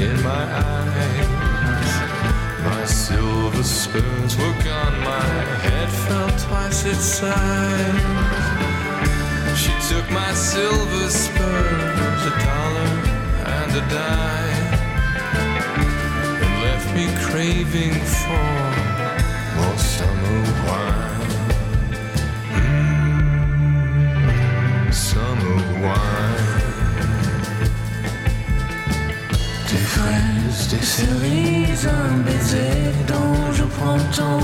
in my eyes. My silver spoons were gone, my head fell twice its size. She took my silver spoons, a dollar and a dime, and left me craving for more summer wine. Mm, summer wine. des cerises, un baiser dont je prends ton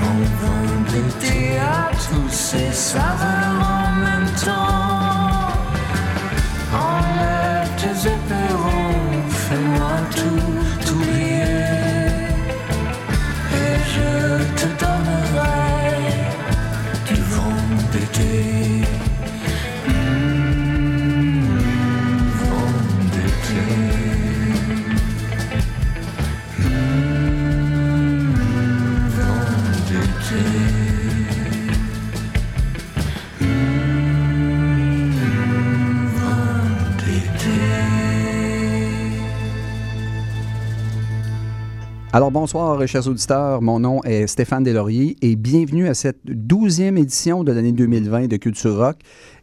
Mon vin de théâtre, c'est ça en même temps. Alors bonsoir, chers auditeurs. Mon nom est Stéphane Deslauriers et bienvenue à cette douzième édition de l'année 2020 de Culture Rock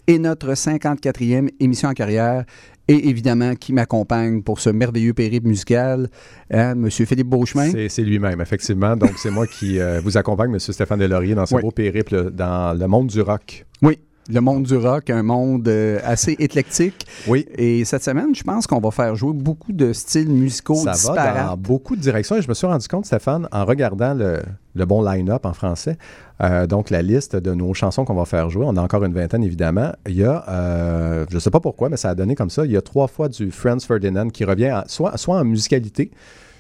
et notre 54e émission en carrière. Et évidemment, qui m'accompagne pour ce merveilleux périple musical, hein, Monsieur Philippe Beauchemin. C'est- lui-même, effectivement. Donc, c'est moi qui euh, vous accompagne, M. Stéphane Delaurier, dans ce Oui. beau périple dans le monde du rock. Oui, le monde du rock, un monde euh, assez éclectique. Oui. Et cette semaine, je pense qu'on va faire jouer beaucoup de styles musicaux Ça va disparates. dans beaucoup de directions et je me suis rendu compte, Stéphane, en regardant le, le bon line-up en français, euh, donc la liste de nos chansons qu'on va faire jouer, on a encore une vingtaine évidemment, il y a, euh, je ne sais pas pourquoi, mais ça a donné comme ça, il y a trois fois du Franz Ferdinand qui revient à- soit, soit en musicalité,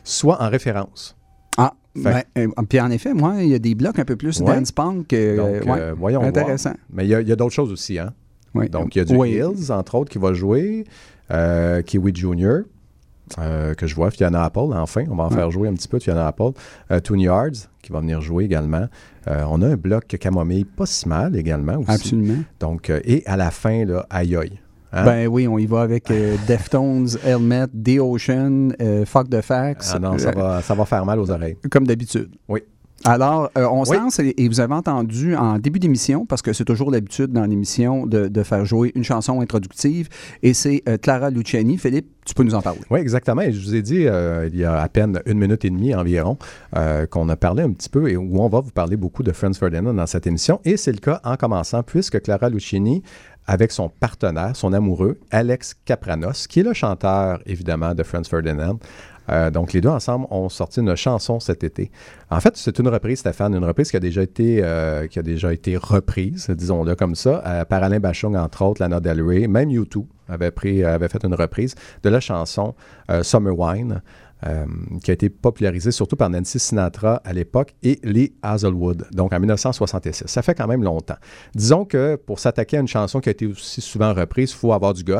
soit en référence. Fait- ben, euh, puis en effet, moi, il y a des blocs un peu plus Ouais. dance punk. euh, Donc, ouais, euh, voyons voir. intéressant. Mais il y a, d'autres choses aussi, hein? Oui. Donc, il y a du Oui. Hills, entre autres, qui va jouer. Euh, Kiwi Junior, que je vois. Fiona Apple, enfin. On va en Ouais. faire jouer un petit peu de Fiona Apple. Toon Yards, qui va venir jouer également. On a un bloc Camomille, pas si mal également aussi. Absolument. Donc, et à la fin, là, aïe aïe. Hein? Ben oui, on y va avec euh, Deftones, Helmet, The Ocean, euh, Fuck the Facts. Ah non, ça va, ça va faire mal aux oreilles. Comme d'habitude. Oui. Alors, euh, on se lance et, vous avez entendu en début d'émission, parce que c'est toujours l'habitude dans l'émission de, de faire jouer une chanson introductive, et c'est euh, Clara Luciani. Philippe, tu peux nous en parler. Oui, exactement. Et je vous ai dit euh, il y a à peine une minute et demie environ qu'on a parlé un petit peu et où on va vous parler beaucoup de Franz Ferdinand dans cette émission. Et c'est le cas en commençant puisque Clara Luciani, avec son partenaire, son amoureux, Alex Capranos, qui est le chanteur évidemment de Franz Ferdinand, euh, donc, les deux ensemble ont sorti une chanson cet été. En fait, c'est une reprise, Stéphane, une reprise qui a déjà été, euh, qui a déjà été reprise, disons-le comme ça, euh, par Alain Bachung, entre autres, Lana Del Rey, même U2 avait, fait une reprise de la chanson Summer Wine, euh, qui a été popularisée surtout par Nancy Sinatra à l'époque et Lee Hazelwood, donc en 1966. Ça fait quand même longtemps. Disons que pour s'attaquer à une chanson qui a été aussi souvent reprise, il faut avoir du guts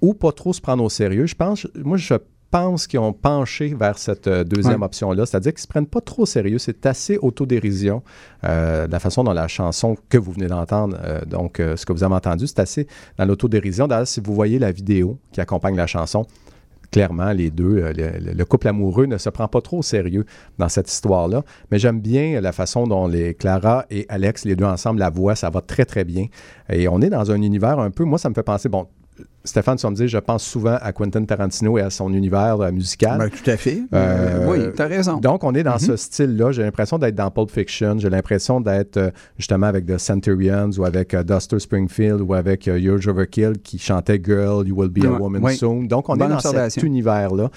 ou pas trop se prendre au sérieux. Je pense, moi, je pense qu'ils ont penché vers cette euh, deuxième Ouais. option-là, c'est-à-dire qu'ils ne se prennent pas trop au sérieux. C'est assez autodérision, euh, la façon dont la chanson que vous venez d'entendre, euh, donc euh, ce que vous avez entendu, c'est assez dans l'autodérision. D'ailleurs, si vous voyez la vidéo qui accompagne la chanson, clairement, les deux, euh, le, le couple amoureux ne se prend pas trop au sérieux dans cette histoire-là. Mais j'aime bien la façon dont les Clara et Alex, les deux ensemble, la voix, ça va très, très bien. Et on est dans un univers un peu, moi, ça me fait penser, bon, Stéphane, tu vas me dire, je pense souvent à Quentin Tarantino et à son univers euh, musical. Ben, tout à fait. Euh, Euh, oui, tu as raison. Donc, on est dans Mhm. ce style-là. J'ai l'impression d'être dans Pulp Fiction. J'ai l'impression d'être euh, justement avec The Centurions ou avec Duster Springfield ou avec Your Overkill qui chantait Girl, You Will Be a Woman. Soon. Donc, on Bonne est dans cet univers-là.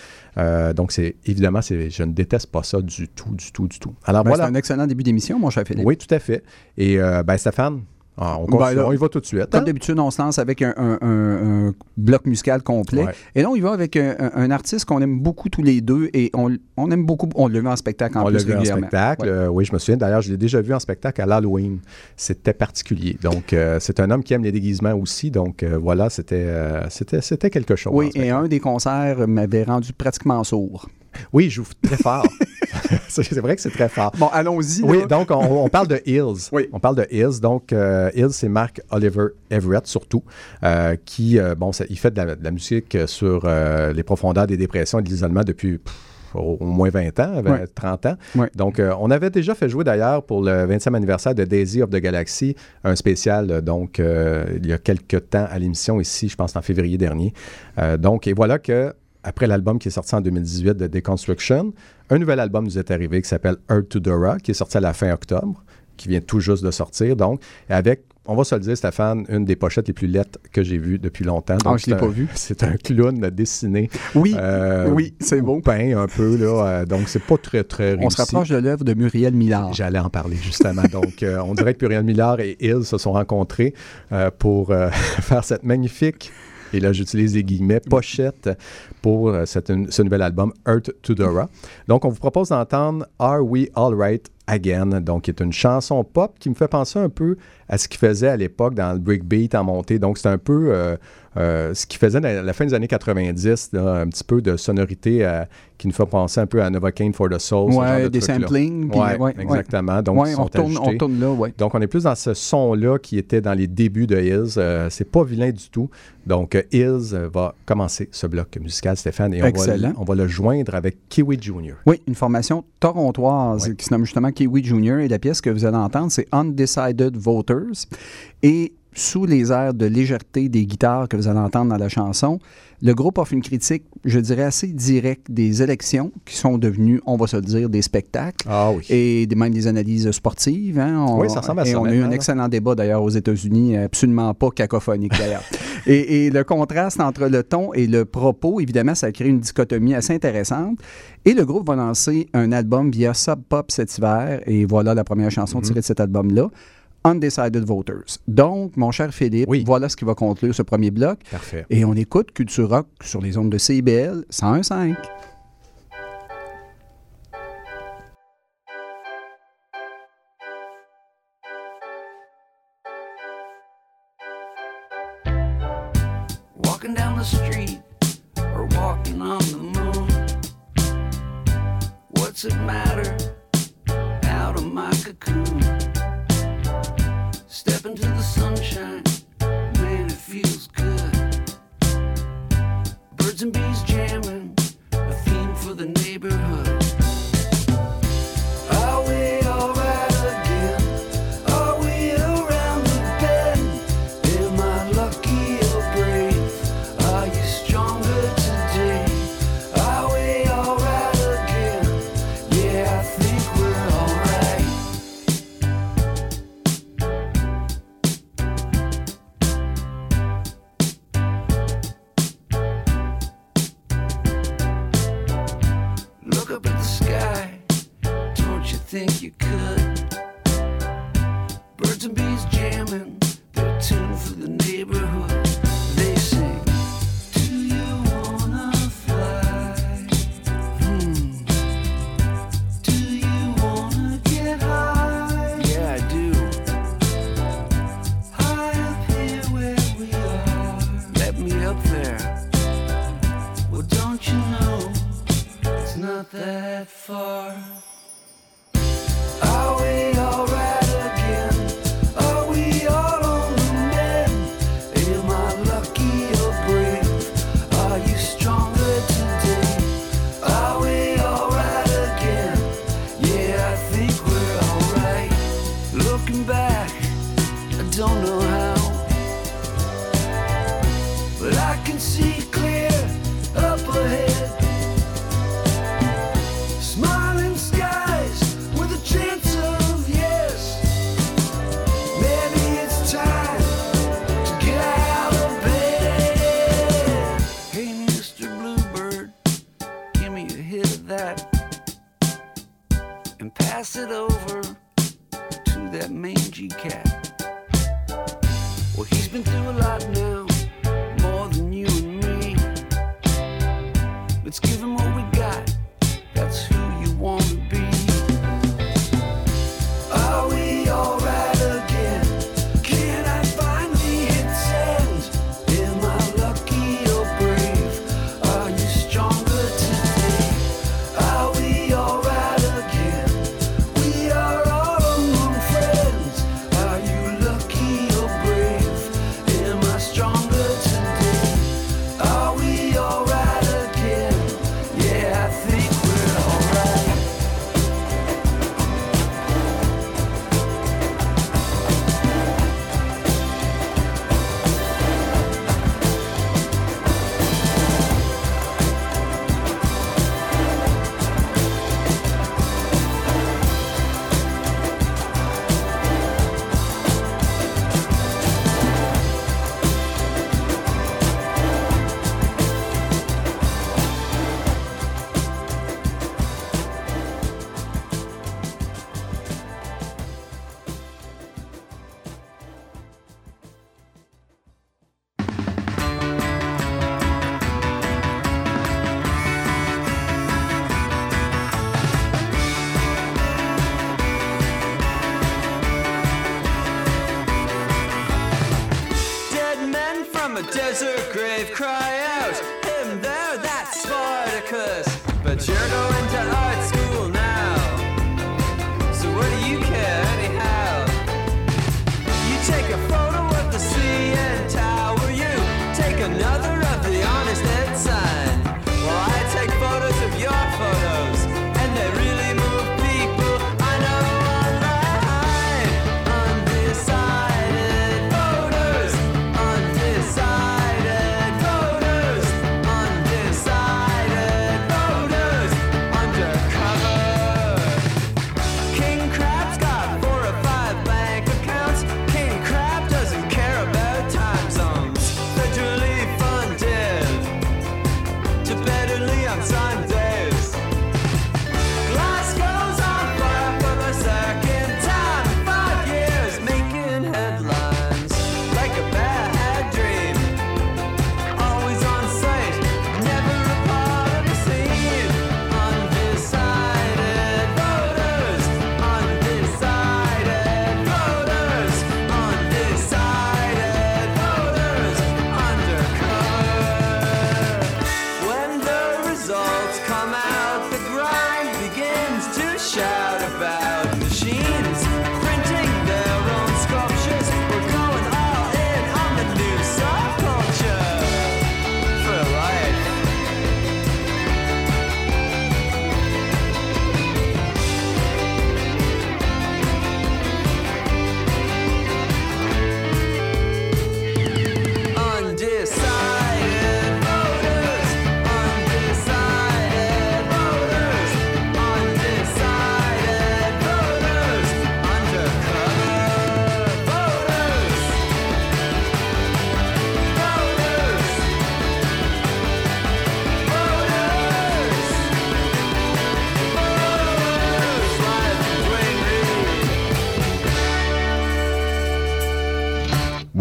Donc, c'est évidemment, je ne déteste pas ça du tout, du tout, du tout. Alors, Ben, voilà. C'est un excellent début d'émission, mon cher Philippe. Oui, tout à fait. Et ben, Stéphane, ah, on, Ben, là, on y va tout de suite. Comme hein? d'habitude, on se lance avec un, un- un- un bloc musical complet. Ouais. Et là, on y va avec un, artiste qu'on aime beaucoup tous les deux et on, on aime beaucoup. On l'a vu en spectacle en on plus vu en spectacle. Ouais. euh, oui, je me souviens. D'ailleurs, je l'ai déjà vu en spectacle à l'Halloween. C'était particulier. Donc, euh, c'est un homme qui aime les déguisements aussi. Donc, euh, voilà, c'était, c'était, c'était quelque chose. Oui, et un des concerts m'avait rendu pratiquement sourd. Oui, il joue très fort. c'est vrai que c'est très fort. Bon, allons-y. Oui, donc on, on parle de Hills. Oui. On parle de Hills. Donc, euh, Hills, c'est Mark Oliver Everett, surtout, euh, qui, euh, bon, ça- il fait de la, de la musique sur les profondeurs des dépressions et de l'isolement depuis pff, au, au moins 20 ans, 20, Ouais. 30 ans. Ouais. Donc, euh, on avait déjà fait jouer d'ailleurs pour le 20e anniversaire de Daisy of the Galaxy, un spécial, donc, euh, il y a quelques temps à l'émission ici, je pense en février dernier. Euh, donc, et voilà que après l'album qui est sorti en 2018 de Deconstruction, un nouvel album nous est arrivé qui s'appelle Earth to Dora, qui est sorti à la fin octobre, qui vient tout juste de sortir, donc, avec, on va se le dire, Stéphane, une des pochettes les plus lettres que j'ai vues depuis longtemps. Ah, Donc, je l'ai pas vu. C'est un clown dessiné. Oui, euh, oui, c'est beau. Peint un peu, là, euh, donc c'est pas très, très réussi. On se rapproche de l'œuvre de Muriel Millard. J'allais en parler justement. Donc, euh, on dirait que Puriel Millard et Hill se sont rencontrés euh, pour faire cette magnifique, et là j'utilise les guillemets, pochette pour euh, cette- ce nouvel album Earth to Dora. Donc, on vous propose d'entendre Are We All Right Again, donc qui est une chanson pop qui me fait penser un peu à ce qu'il faisait à l'époque dans le breakbeat en montée. Donc c'est un peu euh, euh, ce qu'il faisait à la fin des années 90, là, un petit peu de sonorité euh, qui nous fait penser un peu à Novocaine for the Soul. Ouais, de des samplings. Ouais, ouais, exactement. Donc, on là, ouais. Donc, on est plus dans ce son-là qui était dans les débuts de Hills. Euh, c'est pas vilain du tout. Donc, euh, Hills va commencer ce bloc musical, Stéphane, et on va, on va le joindre avec Kiwi Jr. Oui, une formation torontoise qui se nomme justement Kiwi Junior et la pièce que vous allez entendre, c'est Undecided Voters. Et sous les airs de légèreté des guitares que vous allez entendre dans la chanson, le groupe offre une critique, je dirais, assez directe des élections qui sont devenues, on va se le dire, des spectacles. Ah oui. Et des- même des analyses sportives. hein. On- Oui, ça ressemble à et ça on a eu un excellent débat d'ailleurs aux États-Unis, absolument pas cacophonique d'ailleurs. et, et le contraste entre le ton et le propos, évidemment, ça crée une dichotomie assez intéressante. Et le groupe va lancer un album via Sub Pop cet hiver. Et voilà la première chanson tirée de cet album-là. Undecided Voters. Donc, mon cher Philippe, Oui. voilà ce qui va conclure ce premier bloc. Parfait. Et on écoute Culture Rock sur les ondes de CIBL 101.5. Walking down the street or walking on the moon. What's it matter? Out of my cocoon. Step into the sunshine, man, it feels good. Birds and bees jamming, a theme for the neighborhood.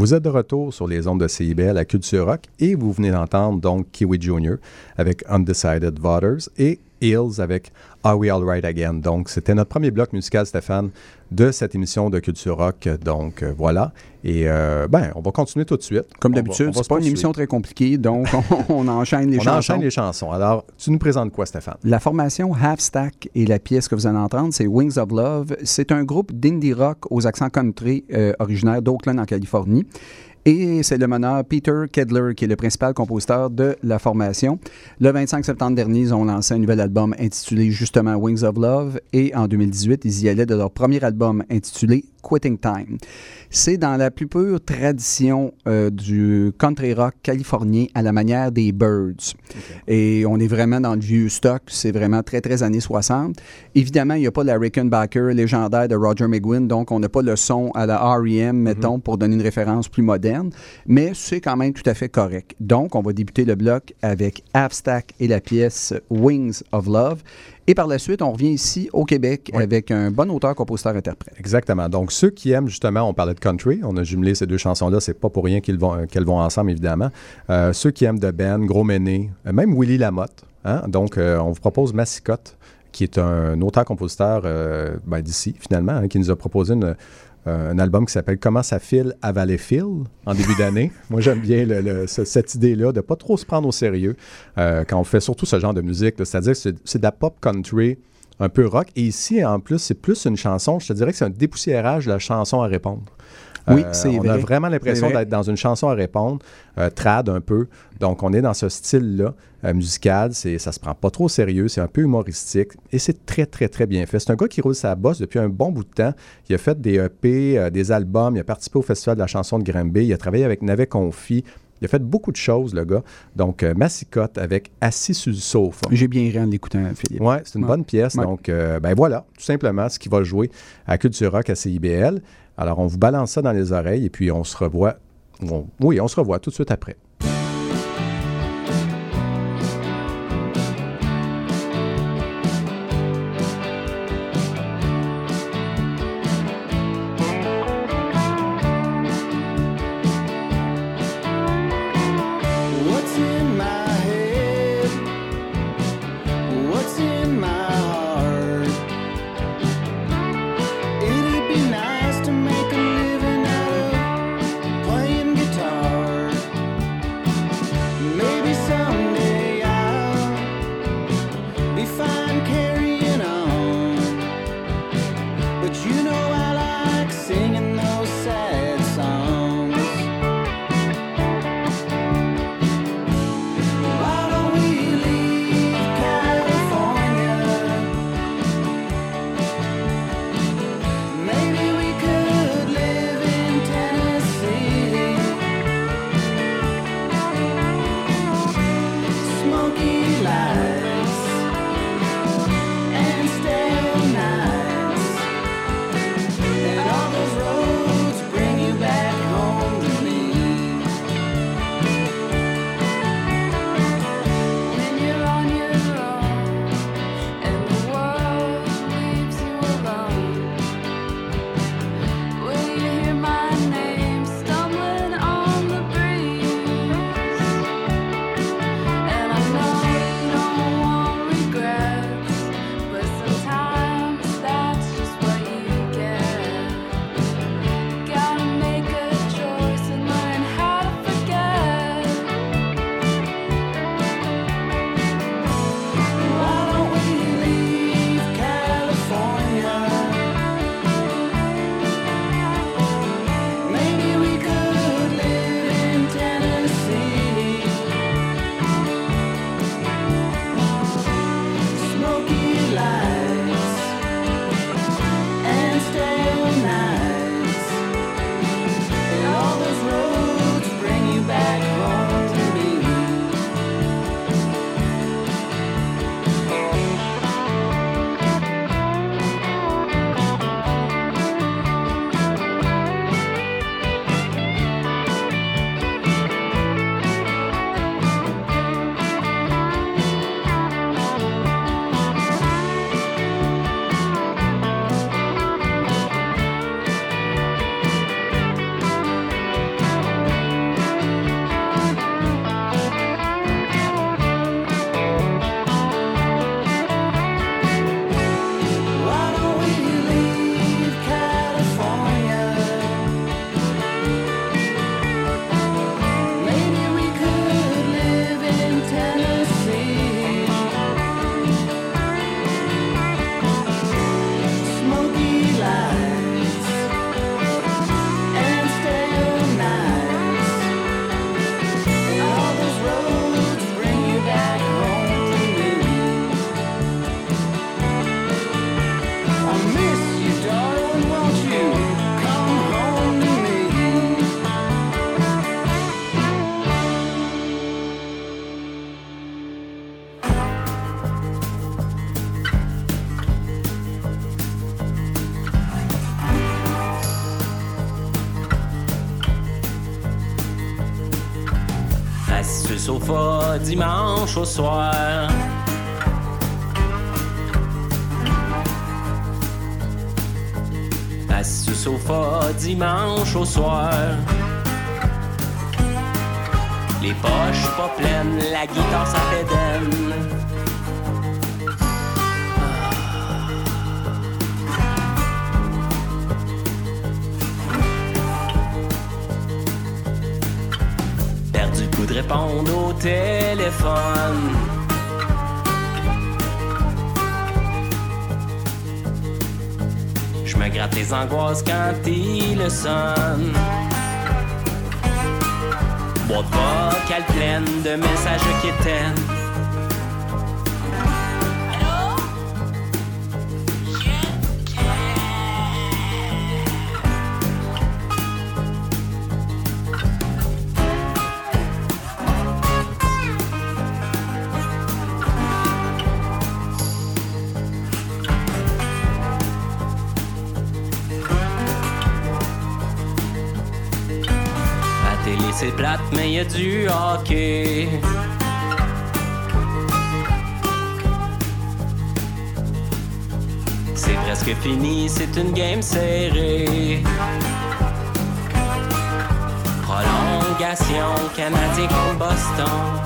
Vous êtes de retour sur les ondes de CIBL à Culture Rock et vous venez d'entendre donc Kiwi Jr. avec Undecided Voters et Hills avec Are We All Right Again? Donc, c'était notre premier bloc musical, Stéphane, de cette émission de Culture Rock. Donc, euh, voilà. Et, euh, ben, on va continuer tout de suite. Comme On d'habitude, on c'est pas une émission très compliquée, donc on, on enchaîne les On chansons. enchaîne les chansons. Alors, tu nous présentes quoi, Stéphane? La formation Half Stack et la pièce que vous allez entendre, c'est Wings of Love. C'est un groupe d'indie rock aux accents country euh, originaire d'Oakland en Californie. Et c'est le meneur Peter Kedler qui est le principal compositeur de la formation. Le 25 septembre dernier, ils ont lancé un nouvel album intitulé justement Wings of Love. Et en 2018, ils y allaient de leur premier album intitulé Quitting Time. C'est dans la plus pure tradition euh, du country rock californien à la manière des Birds. Et on est vraiment dans le vieux stock. C'est vraiment très, très années 60. Évidemment, il n'y a pas la Rickenbacker légendaire de Roger McGuinn, donc on n'a pas le son à la R.E.M., mettons, pour donner une référence plus moderne, mais c'est quand même tout à fait correct. Donc, on va débuter le bloc avec Abstack et la pièce Wings of Love. Et par la suite, on revient ici au Québec Oui. avec un bon auteur, compositeur, interprète. Exactement. Donc, ceux qui aiment justement, on parlait de country, on a jumelé ces deux chansons-là, c'est pas pour rien vont, qu'elles vont ensemble, évidemment. Euh, ceux qui aiment de Ben, Gros Méné, euh, même Willy Lamotte. hein. Donc, euh, on vous propose Massicotte, qui est un auteur-compositeur euh, ben, d'ici, finalement, hein, qui nous a proposé une- euh, un album qui s'appelle Comment ça file à Valleyfield en début d'année. Moi, j'aime bien le- le- ce- cette idée-là de pas trop se prendre au sérieux euh, quand on fait surtout ce genre de musique. C'est-à-dire que c'est c'est de la pop country un peu rock. Et ici, en plus, c'est plus une chanson. Je te dirais que c'est un dépoussiérage de la chanson à répondre. Oui, Euh, c'est On a vrai. vraiment l'impression d'être dans une chanson à répondre, euh, trad un peu. Donc, on est dans ce style-là euh, musical. C'est, ça se prend pas trop au sérieux. C'est un peu humoristique. Et c'est très, très, très bien fait. C'est un gars qui roule sa bosse depuis un bon bout de temps. Il a fait des EP, des albums. Il a participé au Festival de la chanson de Granby. Il a travaillé avec Navet Confi. Il a fait beaucoup de choses, le gars. Donc, euh, Massicotte avec Assis sur le sofa. J'ai bien ri en l'écoutant, Philippe. Oui, c'est une Ouais. bonne pièce. Ouais. Donc, euh, ben voilà, tout simplement ce qui va jouer à Culture Rock à CIBL. Alors, on vous balance ça dans les oreilles et puis on se revoit. oui, on se revoit tout de suite après. Dimanche au soir. Assis le sofa dimanche au soir. Les poches pas pleines, la guitare ça pédenne. Perdu le coup de répondre au Je me gratte les angoisses quand il sonne. Boîte vocale pleine de messages qui éteignent. Du hockey. C'est presque fini, c'est une game serrée. Prolongation, Canadien contre Boston.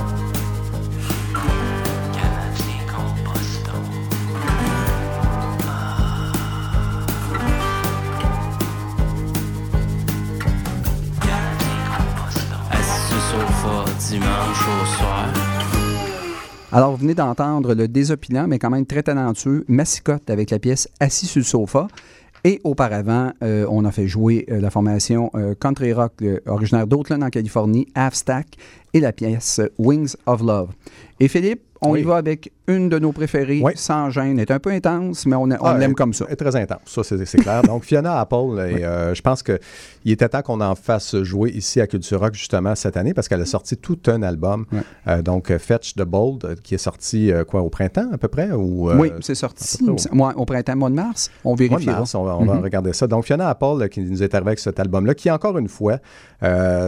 Alors, vous venez d'entendre le désopilant, mais quand même très talentueux, Massicotte avec la pièce Assis sur le sofa. Et auparavant, euh, on a fait jouer euh, la formation euh, country rock originaire d'Oakland en Californie, Half Stack, et la pièce Wings of Love. Et Philippe, on Oui. y va avec une de nos préférées, Oui. sans gêne. Elle est un peu intense, mais on, on Ah, l'aime comme ça. elle est très intense, ça c'est clair. Donc Fiona Apple, et, euh, je pense qu'il était temps qu'on en fasse jouer ici à Culture Rock justement cette année parce qu'elle a sorti tout un album. Euh, donc euh, Fetch the Bold, qui est sorti euh, quoi au printemps à peu près ou, oui, c'est sorti près au- moi, au printemps, mois de mars. On mois de vérifiera. mars, on va, on va Mhm. regarder ça. Donc, Fiona Apple, qui nous est arrivée avec cet album-là, qui, encore une fois,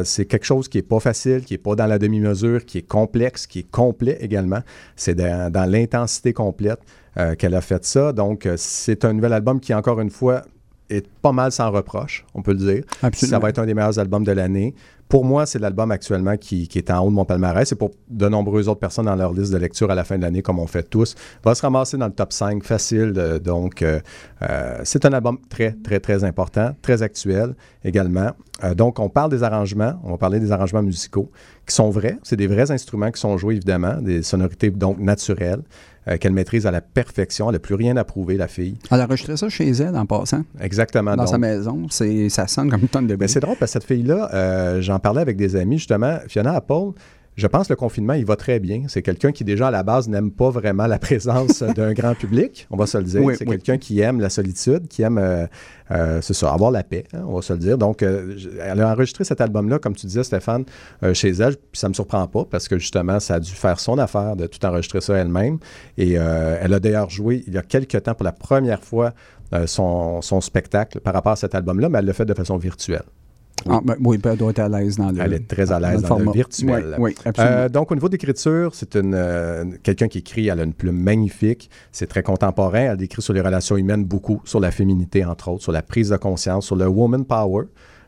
c'est quelque chose qui n'est pas facile, qui n'est pas dans la demi-mesure, qui est complexe, qui est complet également. C'est dans, dans l'intensité complète euh, qu'elle a fait ça. Donc, euh, c'est un nouvel album qui, encore une fois, est pas mal sans reproche, on peut le dire. Absolument. Ça va être un des meilleurs albums de l'année. Pour moi, c'est l'album actuellement qui, qui est en haut de mon palmarès. Et pour de nombreuses autres personnes dans leur liste de lecture à la fin de l'année, comme on fait tous, va se ramasser dans le top 5 facile. donc, euh, euh, c'est un album très, très, très important, très actuel également. Euh, donc, on parle des arrangements, on va parler des arrangements musicaux qui sont vrais. C'est des vrais instruments qui sont joués, évidemment, des sonorités donc naturelles euh, qu'elle maîtrise à la perfection. Elle n'a plus rien à prouver, la fille. Elle a enregistré ça chez elle en passant, Exactement. dans donc, sa maison. C'est, ça sonne comme une tonne de mais bruit. c'est drôle parce que cette fille-là, euh, j'en parlais avec des amis justement, Fiona Apple. Je pense que le confinement, il va très bien. C'est quelqu'un qui, déjà, à la base, n'aime pas vraiment la présence d'un grand public, on va se le dire. Oui, c'est oui. quelqu'un qui aime la solitude, qui aime, euh, euh, c'est ça, avoir la paix, hein, on va se le dire. Donc, euh, elle a enregistré cet album-là, comme tu disais, Stéphane, chez elle, puis ça me surprend pas parce que, justement, ça a dû faire son affaire de tout enregistrer ça elle-même. Et elle a d'ailleurs joué, il y a quelques temps, pour la première fois, son, son spectacle par rapport à cet album-là, mais elle l'a fait de façon virtuelle. Ah, ben, oui, elle doit être à l'aise dans le Elle est très à l'aise dans, le virtuel. Oui, oui, absolument. Euh, donc, au niveau d'écriture, c'est une euh, quelqu'un qui écrit, elle a une plume magnifique, c'est très contemporain, elle écrit sur les relations humaines beaucoup, sur la féminité, entre autres, sur la prise de conscience, sur le woman power.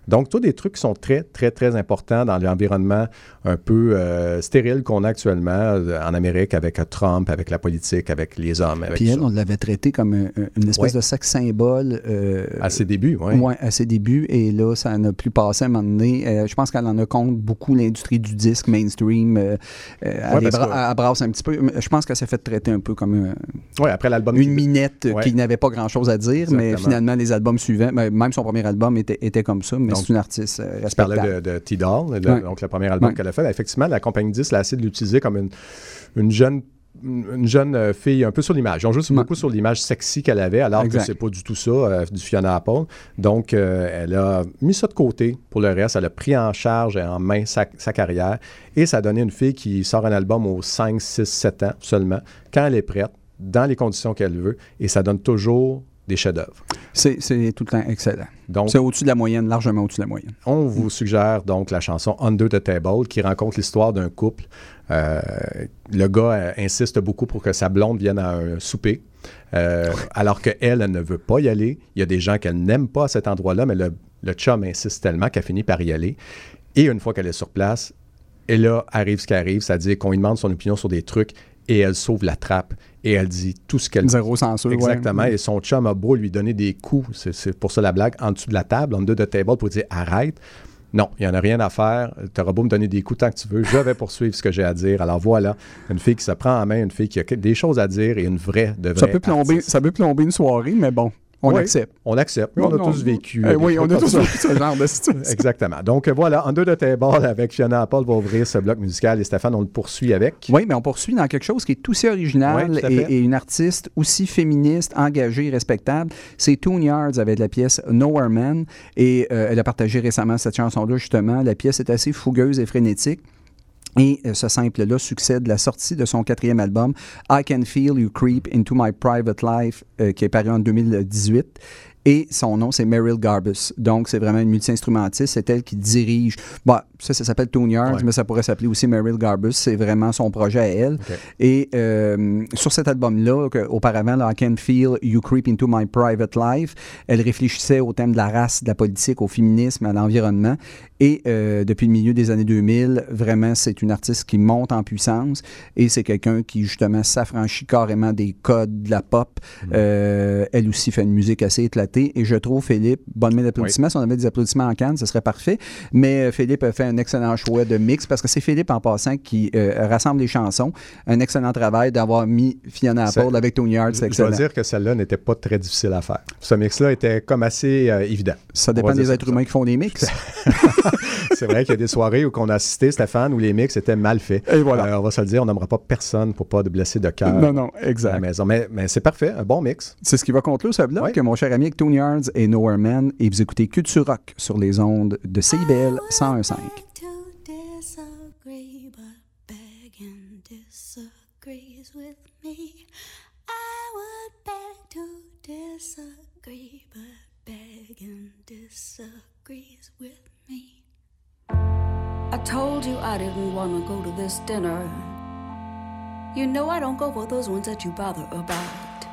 Donc, tous des trucs qui sont très, très, très importants dans l'environnement un peu euh, stérile qu'on a actuellement euh, en Amérique avec euh, Trump, avec la politique, avec les hommes. Avec Puis elle, on l'avait traité comme un- un- une espèce Ouais. de sexe symbole. euh, À ses débuts, oui. ouais, à ses débuts. Et là, ça n'a plus passé à un moment donné. Euh, je pense qu'elle en a compte beaucoup l'industrie du disque mainstream. euh, elle, parce bra- que- elle brasse un petit peu. Je pense qu'elle s'est fait traiter un peu comme Ouais, après l'album. une minette Ouais. qui n'avait pas grand-chose à dire. Mais finalement, les albums suivants, ben, même son premier album était, était comme ça. Mais c'est une artiste euh, Tu parlais de, de T-Doll, donc le premier album qu'elle a fait. Effectivement, la compagnie 10 a essayé de l'utiliser comme une, une jeune une jeune euh, fille un peu sur l'image. Juste Ouais. beaucoup sur l'image sexy qu'elle avait, alors Exact. que c'est pas du tout ça, euh, du Fiona Apple. Donc, euh, elle a mis ça de côté pour le reste. Elle a pris en charge et en main sa, sa carrière. Et ça a donné une fille qui sort un album aux 5, 6, 7 ans seulement, quand elle est prête, dans les conditions qu'elle veut. Et ça donne toujours des chefs-d'œuvre. C'est tout le temps excellent. Donc, C'est au-dessus de la moyenne, largement au-dessus de la moyenne. on vous suggère donc la chanson Under the Table qui raconte l'histoire d'un couple. Euh, le gars euh, insiste beaucoup pour que sa blonde vienne à un souper, euh, alors qu'elle, elle ne veut pas y aller. Il y a des gens qu'elle n'aime pas à cet endroit-là, mais le, le chum insiste tellement qu'elle finit par y aller. Et une fois qu'elle est sur place, et là arrive ce qui arrive, c'est-à-dire qu'on lui demande son opinion sur des trucs et elle sauve la trappe et elle dit tout ce qu'elle Zéro censure. ouais. Exactement. Et son chum a beau lui donner des coups, c'est- pour ça la blague, en dessous de la table, en deux de table pour dire arrête. Non, il n'y en a rien à faire. Tu auras beau me donner des coups tant que tu veux. Je vais poursuivre ce que j'ai à dire. Alors voilà, une fille qui se prend en main, une fille qui a des choses à dire et une vraie, de vraie Ça peut, plomber, artiste. ça peut plomber une soirée, mais bon, on Oui, accepte. On accepte. On a Non, tous vécu. Des oui, on trucs a comme tous ça. vécu ce genre de situation. Exactement. Donc euh, voilà, Under the Table avec Fiona Apple va ouvrir ce bloc musical et Stéphane, on le poursuit avec. Oui, mais on poursuit dans quelque chose qui est aussi original Oui, tout à et, fait. et une artiste aussi féministe, engagée, respectable. C'est Toon Yards avec la pièce Nowhere Man. Et euh, elle a partagé récemment cette chanson-là, justement. La pièce est assez fougueuse et frénétique. Et euh, ce simple-là succède la sortie de son quatrième album, I Can Feel You Creep Into My Private Life, euh, qui est paru en 2018. Et son nom, c'est Meryl Garbus. Donc, c'est vraiment une multi-instrumentiste. C'est elle qui dirige. Bah, ça, ça s'appelle Ouais. mais ça pourrait s'appeler aussi Meryl Garbus. C'est vraiment son projet à elle. Et euh, sur cet album-là, auparavant, là, I Can Feel You Creep Into My Private Life, elle réfléchissait au thème de la race, de la politique, au féminisme, à l'environnement. Et euh, depuis le milieu des années 2000, vraiment, c'est une artiste qui monte en puissance et c'est quelqu'un qui, justement, s'affranchit carrément des codes de la pop. Euh, elle aussi fait une musique assez éclatée. Et je trouve, Philippe, bonne main d'applaudissements. Si on avait des applaudissements en Cannes, ce serait parfait. Mais euh, Philippe a fait un excellent choix de mix parce que c'est Philippe, en passant, qui euh, rassemble les chansons. Un excellent travail d'avoir mis Fiona Apple avec Tony Hart. C'est Je dois excellent. dire que celle-là n'était pas très difficile à faire. Ce mix-là était comme assez évident. Ça dépend des êtres humains qui font des mix. C'est vrai qu'il y a des soirées où on a assisté, Stéphane, où les mix étaient mal faits. Et voilà. Euh, on va se le dire, on n'aimera pas personne pour pas de blesser de cœur non, non, à la exact. maison. Mais, mais c'est parfait, un bon mix. C'est ce qui va conclure ce bloc, Ouais. mon cher ami avec Tony Yards et Nowhere Man. Et vous écoutez Culture Rock sur les ondes de CIBL 101.5. to disagree, but begging disagrees with me. I told you I didn't want to go to this dinner. You know I don't go for those ones that you bother about.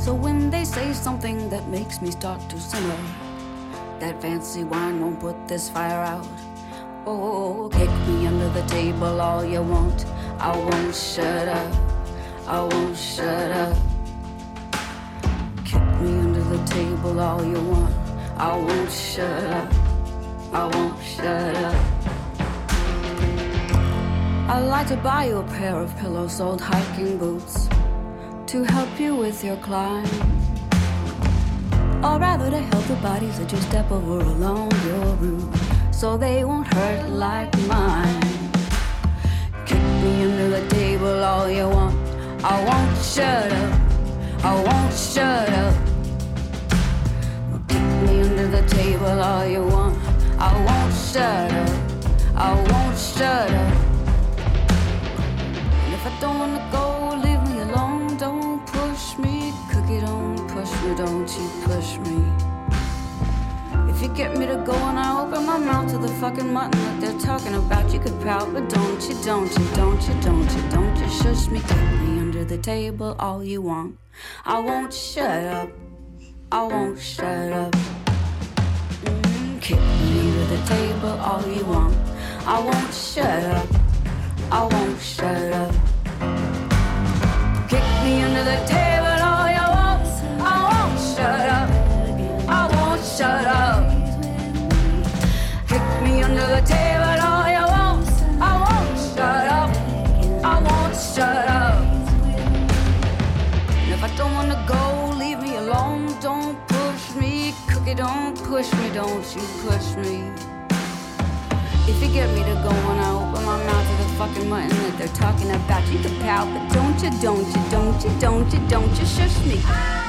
So when they say something that makes me start to simmer, that fancy wine won't put this fire out. Oh, kick me under the table all you want. I won't shut up. I won't shut up. Kick me under the table all you want. I won't shut up. I won't shut up. I'd like to buy you a pair of pillows, old hiking boots to help you with your climb. Or rather to help the bodies that you step over along your route so they won't hurt like mine. Kick me under the table all you want. I won't shut up. I won't shut up. Kick me under the table all you want. I won't shut up. I won't shut up. If I don't wanna go, leave me alone. Don't push me, cookie. Don't push me. Don't you push me. If you get me to go and I open my mouth to the fucking mutton that they're talking about, you could pout, but don't you, don't you, don't you, don't you, don't you shush me, me under the table all you want. I won't shut up. I won't shut up. Kick me under the table all you want. I won't shut up. I won't shut up. Kick me under the table all you want. I won't shut up. I won't shut up. Kick me under the table all you want. I won't shut up. I won't shut up. And if I don't wanna go, leave me alone. Don't Don't push me. Don't you push me. If you get me to go when I open my mouth to the fucking mutton that they're talking about, you can pout, but don't you, don't you, don't you, don't you, don't you shush me.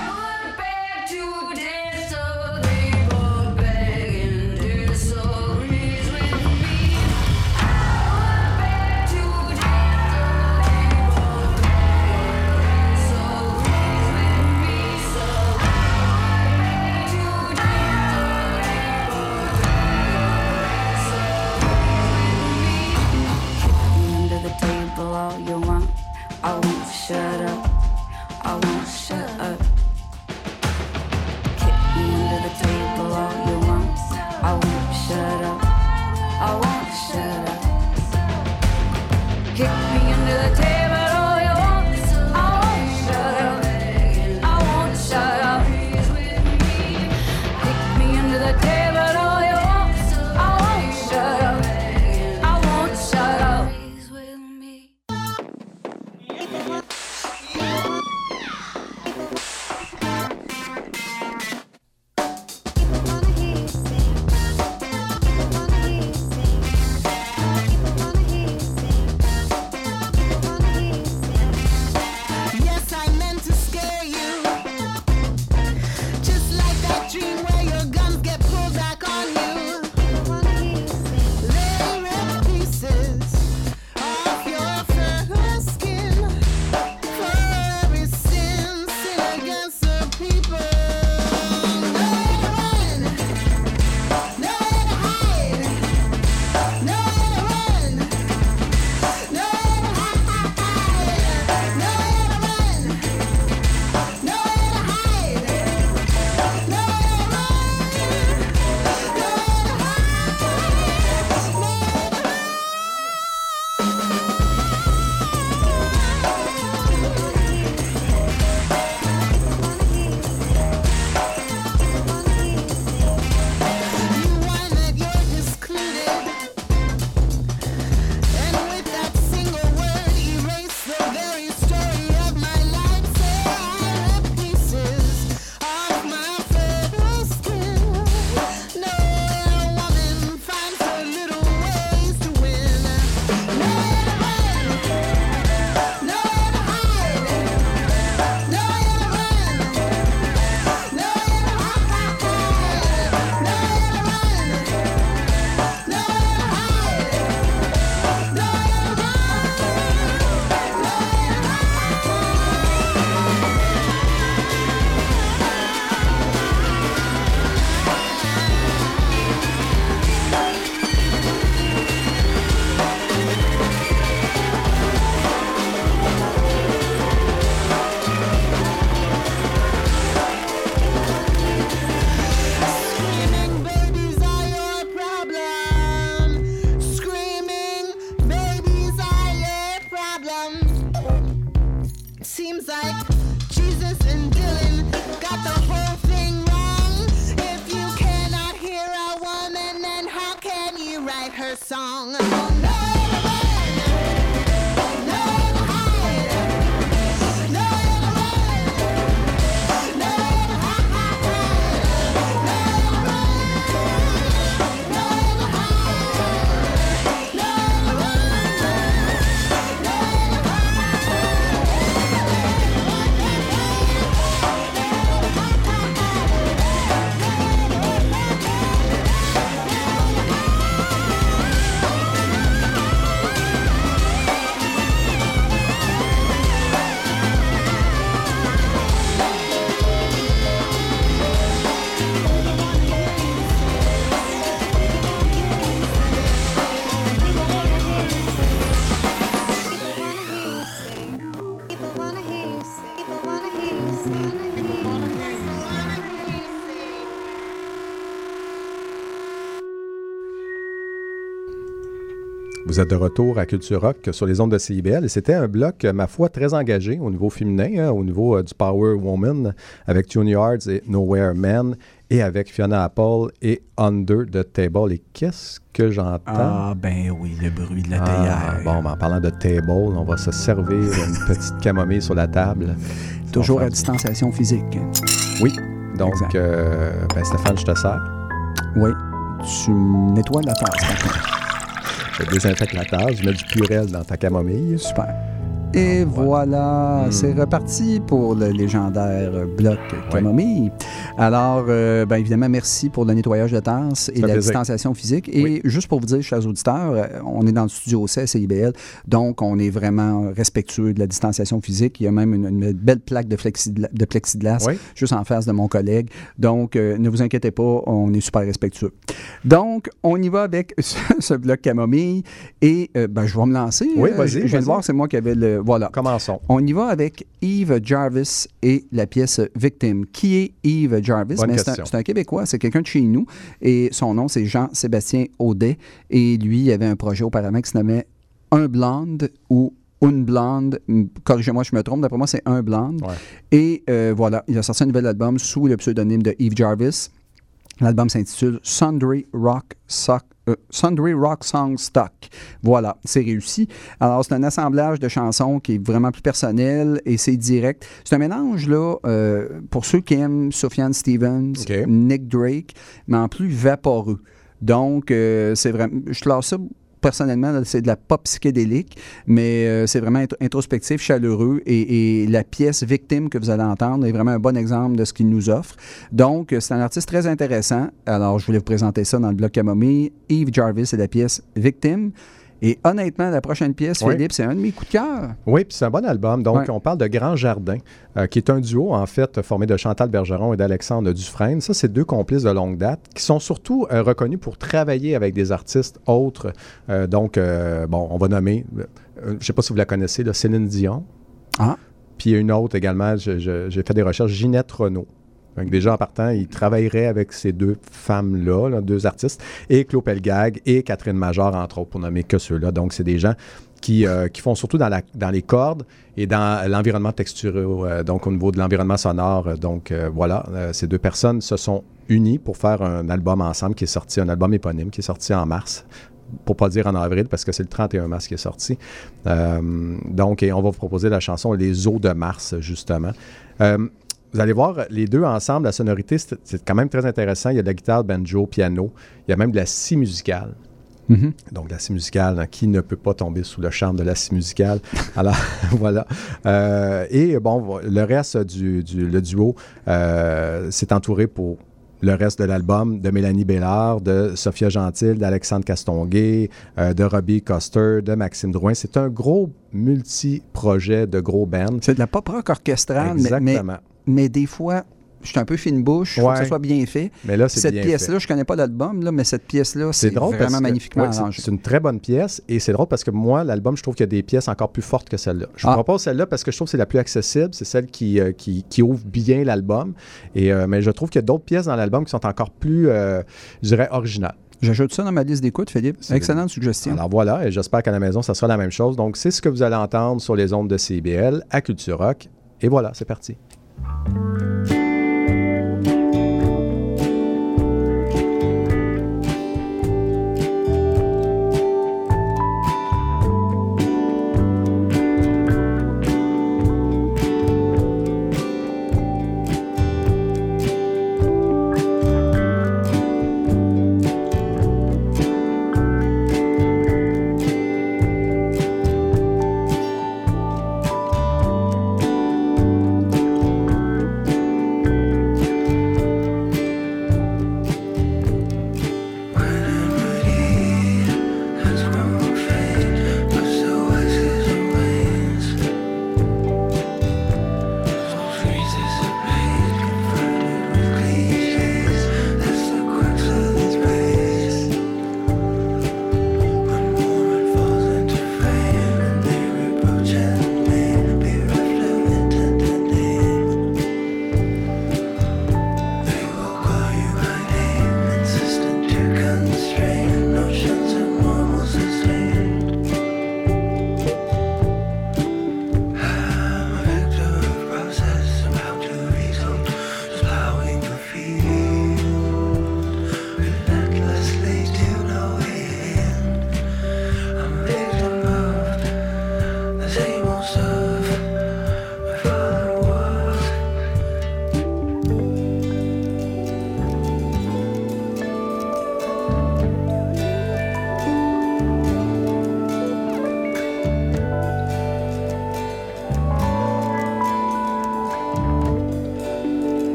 Vous êtes de retour à Culture Rock sur les ondes de CIBL et c'était un bloc, ma foi, très engagé au niveau féminin, hein, au niveau euh, du Power Woman avec Tune Yards et Nowhere Man et avec Fiona Apple et Under the Table. Et qu'est-ce que j'entends? Ah, ben oui, le bruit de la Ah, théière. bon, ben, en parlant de table, on va se servir une petite camomille sur la table. Toujours à distanciation physique. Oui. Donc, euh, ben, Stéphane, je te sers. Oui. Tu nettoies la tasse. Je désinfecte la tasse, je mets du purel dans ta camomille. Super. Et voilà, Hmm. c'est reparti pour le légendaire bloc Camomille. Alors, euh, ben évidemment, merci pour le nettoyage de tasse et la plaisir. distanciation physique. Et juste pour vous dire, chers auditeurs, euh, on est dans le studio C à CIBL, donc on est vraiment respectueux de la distanciation physique. Il y a même une, une belle plaque de, plexiglas Oui. juste en face de mon collègue. Donc, euh, ne vous inquiétez pas, on est super respectueux. Donc, on y va avec ce, ce bloc camomille et euh, ben, je vais me lancer. Oui, vas-y, Je viens de voir, c'est moi qui avais le. Voilà. Commençons. On y va avec Eve Jarvis et la pièce Victim. Qui est Eve Jarvis? Bonne c'est, un, question. c'est un Québécois, c'est quelqu'un de chez nous. Et son nom, c'est Jean-Sébastien Audet. Et lui, il avait un projet auparavant qui se nommait Un Blonde ou Une Blonde. Corrigez-moi, je me trompe. D'après moi, c'est Un Blonde. Ouais. Et euh, voilà, il a sorti un nouvel album sous le pseudonyme de Eve Jarvis. L'album s'intitule Sundry Rock Sock. Euh, Sundry Rock Song Stock. Voilà, c'est réussi. Alors, c'est un assemblage de chansons qui est vraiment plus personnel et c'est direct. C'est un mélange, là, euh, pour ceux qui aiment Sufjan Stevens. Nick Drake, mais en plus vaporeux. Donc, euh, c'est vraiment. Je classe ça personnellement, c'est de la pop psychédélique, mais euh, c'est vraiment int- introspectif, chaleureux, et, et la pièce Victime que vous allez entendre est vraiment un bon exemple de ce qu'il nous offre. Donc, c'est un artiste très intéressant. Alors, je voulais vous présenter ça dans le bloc Camomille. Yves Jarvis et la pièce Victime. Et honnêtement, la prochaine pièce, Oui. Philippe, c'est un de mes coups de cœur. Oui, puis c'est un bon album. Donc, on parle de Grand Jardin, euh, qui est un duo, en fait, formé de Chantal Bergeron et d'Alexandre Dufresne. Ça, c'est deux complices de longue date qui sont surtout euh, reconnus pour travailler avec des artistes autres. Euh, donc, bon, on va nommer, je ne sais pas si vous la connaissez, là, Céline Dion. Ah. Puis une autre également, j'ai fait des recherches, Ginette Renault. Donc déjà en partant, il travaillerait avec ces deux femmes-là, là, deux artistes, et Claude Pelgag et Catherine Major, entre autres, pour nommer que ceux-là. Donc c'est des gens qui, euh, qui font surtout dans, la, dans les cordes et dans l'environnement texturé, euh, donc au niveau de l'environnement sonore. Donc euh, voilà, ces deux personnes se sont unies pour faire un album ensemble qui est sorti, un album éponyme qui est sorti en mars pour pas dire en avril, parce que c'est le 31 mars qui est sorti. Donc, et on va vous proposer la chanson Les eaux de Mars, justement. Vous allez voir, les deux ensemble, la sonorité, c'est quand même très intéressant. Il y a de la guitare, banjo, piano. Il y a même de la scie musicale. Mhm. Donc, la scie musicale, hein, qui ne peut pas tomber sous le charme de la scie musicale? Alors, voilà. Euh, et bon, le reste du, du- le duo euh, s'est entouré pour le reste de l'album de Mélanie Bellard, de Sophia Gentil, d'Alexandre Castonguay, euh, de Robbie Coster, de Maxime Drouin. C'est un gros multi-projet de gros bands. C'est de la pop rock orchestrale, mais, mais, Exactement. Mais des fois, je suis un peu fine bouche, il faut que Ouais. ça soit bien fait. Mais là, c'est Cette bien pièce-là, je connais pas l'album, là, mais cette pièce-là, c'est vraiment que- magnifiquement ouais, c'est- arrangé. C'est une très bonne pièce et c'est drôle parce que moi, l'album, je trouve qu'il y a des pièces encore plus fortes que celle-là. Je vous Ah. propose celle-là parce que je trouve que c'est la plus accessible, c'est celle qui, euh, qui, qui ouvre bien l'album. Et euh, mais je trouve qu'il y a d'autres pièces dans l'album qui sont encore plus, euh, je dirais, originales. J'ajoute ça dans ma liste d'écoute, Philippe. Excellente suggestion. Alors voilà, et j'espère qu'à la maison, ça sera la même chose. Donc c'est ce que vous allez entendre sur les ondes de CBL à Culture Rock. Et voilà, c'est parti. Thank you.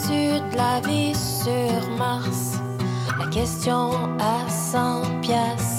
vertus de la vie sur Mars. La question à 100 piastres.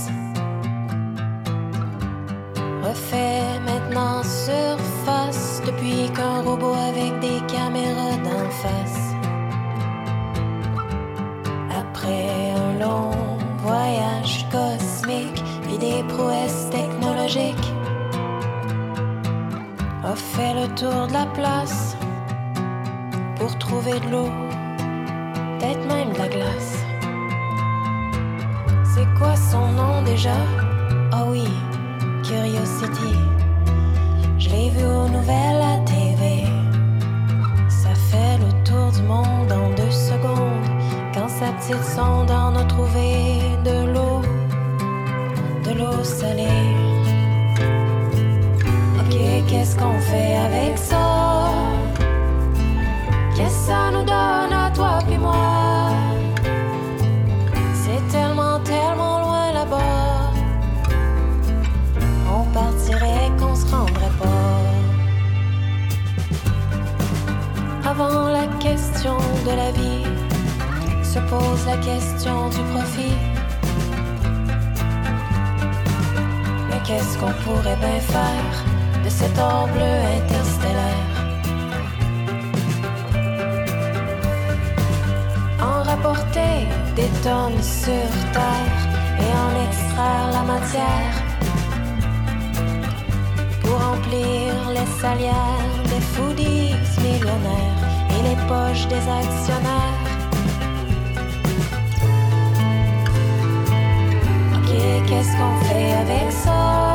sur terre et en extraire la matière pour remplir les salières des foodies millionnaires et les poches des actionnaires. Ok, qu'est-ce qu'on fait avec ça?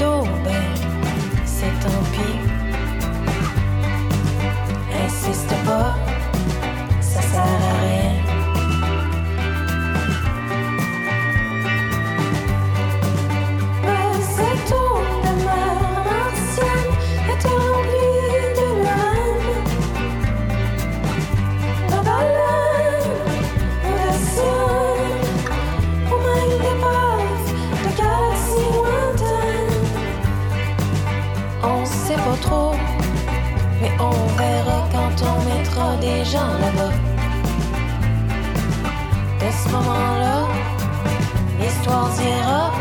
door. des gens là-bas. De ce moment-là, l'histoire dira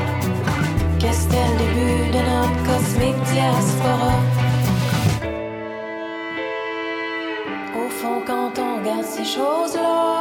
que c'était le début de notre cosmique diaspora. Au fond, quand on regarde ces choses-là,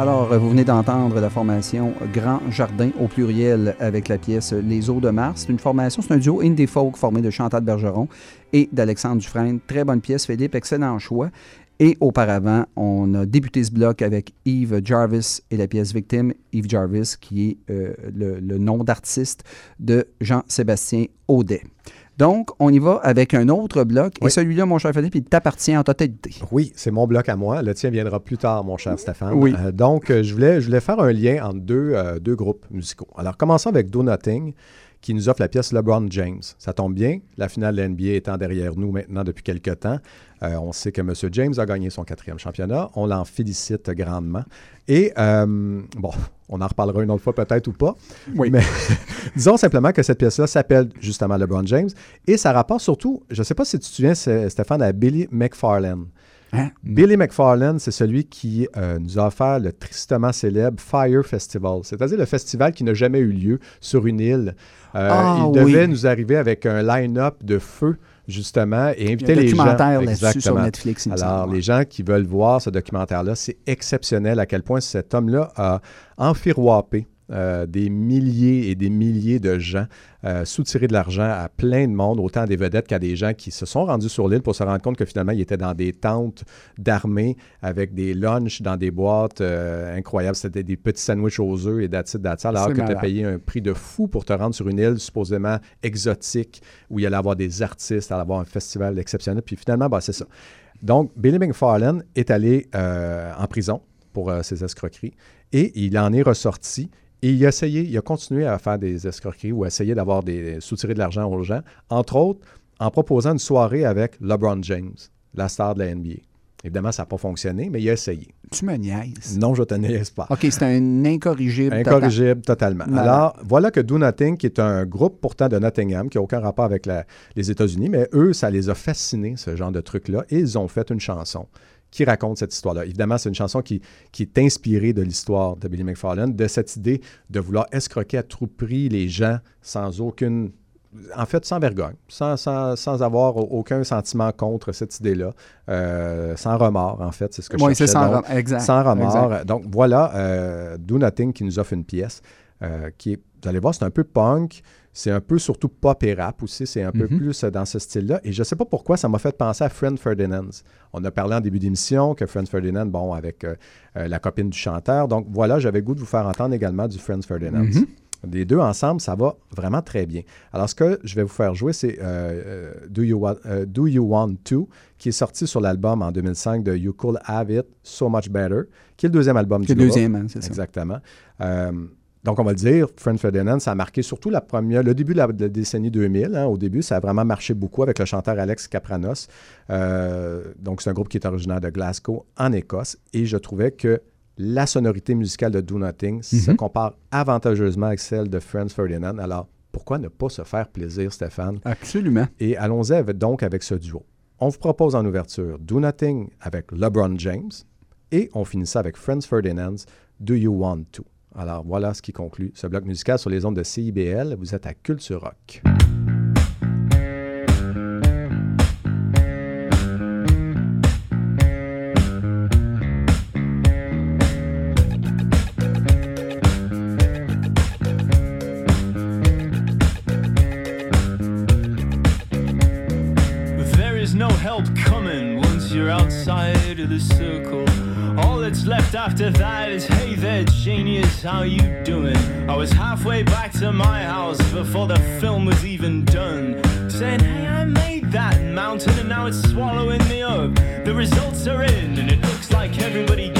Alors, euh, vous venez d'entendre la formation Grand Jardin au pluriel avec la pièce Les Eaux de Mars. C'est une formation, c'est un duo indie folk formé de Chantal Bergeron et d'Alexandre Dufresne. Très bonne pièce, Philippe, excellent choix. Et auparavant, on a débuté ce bloc avec Yves Jarvis et la pièce Victime. Yves Jarvis, qui est euh, le, le nom d'artiste de Jean-Sébastien Audet. Donc, on y va avec un autre bloc. Et celui-là, mon cher Philippe, il t'appartient en totalité. Oui, c'est mon bloc à moi. Le tien viendra plus tard, mon cher Stéphane. Oui. Euh, donc, euh, je voulais, je voulais faire un lien entre deux, euh, deux groupes musicaux. Alors, commençons avec Do Nothing, qui nous offre la pièce LeBron James. Ça tombe bien, la finale de la NBA étant derrière nous maintenant depuis quelques temps. Euh, on sait que M. James a gagné son quatrième championnat. On l'en félicite grandement. Et, euh, bon, on en reparlera une autre fois peut-être ou pas. Oui. Mais disons simplement que cette pièce-là s'appelle justement LeBron James. Et ça rapporte surtout, je ne sais pas si tu te souviens, Stéphane, à Billy McFarlane. Hein? Billy McFarlane, c'est celui qui euh, nous a offert le tristement célèbre Fire Festival, c'est-à-dire le festival qui n'a jamais eu lieu sur une île. Euh, Ah, il devait oui. nous arriver avec un line-up de feu, justement, et inviter Il y a un les gens. documentaire là-dessus sur. Netflix, Alors, les gens qui veulent voir ce documentaire-là, c'est exceptionnel à quel point cet homme-là a enfiroipé euh, des milliers et des milliers de gens, euh, soutiré de l'argent à plein de monde, autant à des vedettes qu'à des gens qui se sont rendus sur l'île pour se rendre compte que finalement, ils étaient dans des tentes d'armée avec des lunchs dans des boîtes euh, incroyables. C'était des petits sandwichs aux œufs et that's all, alors que tu as payé un prix de fou pour te rendre sur une île supposément exotique où il allait avoir des artistes, allait avoir un festival exceptionnel. Puis finalement, bah, c'est ça. Donc, Billy McFarlane est allé euh, en prison pour ses escroqueries et il en est ressorti. Et il a essayé, il a continué à faire des escroqueries ou à essayer d'avoir des soutirer de l'argent aux gens, entre autres en proposant une soirée avec LeBron James, la star de la NBA. Évidemment, ça n'a pas fonctionné, mais il a essayé. Tu me niaises. Non, je te niaise pas. OK, c'est un incorrigible. total. Incorrigible totalement. Alors, voilà que Do Nothing, qui est un groupe pourtant de Nottingham, qui n'a aucun rapport avec la- les États-Unis, mais eux, ça les a fascinés, ce genre de truc-là, et ils ont fait une chanson qui raconte cette histoire-là. Évidemment, c'est une chanson qui, qui est inspirée de l'histoire de Billy McFarlane, de cette idée de vouloir escroquer à tout prix les gens sans aucune en fait, sans vergogne, sans, sans, sans avoir aucun sentiment contre cette idée-là, euh, sans remords, en fait, c'est ce que je Oui, c'est sans rem- exact, Sans remords. exact. Donc, voilà, euh, Do Nothing qui nous offre une pièce euh, qui est, vous allez voir, c'est un peu punk, c'est un peu surtout pop et rap aussi, c'est un peu Mhm. plus dans ce style-là. Et je ne sais pas pourquoi, ça m'a fait penser à Friend Ferdinand. On a parlé en début d'émission que Friend Ferdinand, bon, avec euh, euh, la copine du chanteur. Donc, voilà, j'avais goût de vous faire entendre également du Friend Ferdinand. Mhm. Les deux ensemble, ça va vraiment très bien. Alors, ce que je vais vous faire jouer, c'est euh, Do, you Want- euh, Do You Want To, qui est sorti sur l'album en 2005 de You Could Have It So Much Better, qui est le deuxième album Qui du le deuxième, hein, c'est ça. Exactement. Euh, donc, on va le dire, Friend Ferdinand, ça a marqué surtout la première, le début de la, de la décennie 2000. hein. au début, ça a vraiment marché beaucoup avec le chanteur Alex Capranos. Euh, donc, c'est un groupe qui est originaire de Glasgow, en Écosse. Et je trouvais que la sonorité musicale de Do Nothing se Mhm. compare avantageusement avec celle de Friends Ferdinand. Alors, pourquoi ne pas se faire plaisir, Stéphane? Absolument. Et allons-y donc avec ce duo. On vous propose en ouverture Do Nothing avec LeBron James et on finit ça avec Friends Ferdinand's Do You Want To? Alors voilà ce qui conclut ce bloc musical sur les ondes de CIBL. Vous êtes à Culture Rock. How you doing? I was halfway back to my house before the film was even done. Saying, hey, I made that mountain and now it's swallowing me up. The results are in and it looks like everybody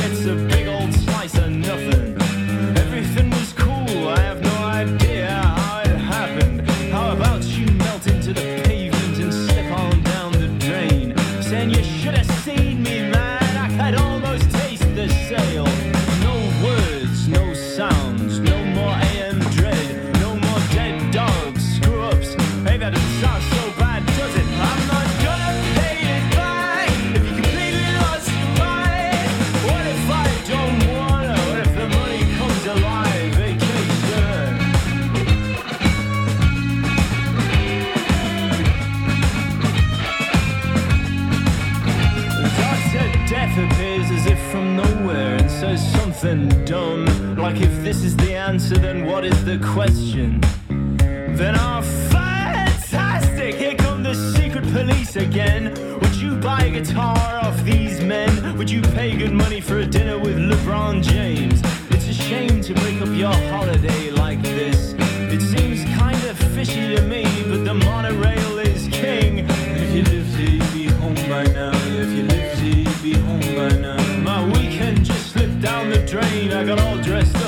out is the question. Then I'm fantastic, here come the secret police again. Would you buy a guitar off these men? Would you pay good money for a dinner with LeBron James? It's a shame to break up your holiday like this. It seems kinda fishy to me, but the monorail is king. If you live here, you'd be home by now. If you live here, you'd be home by now. My weekend just slipped down the drain. I got all dressed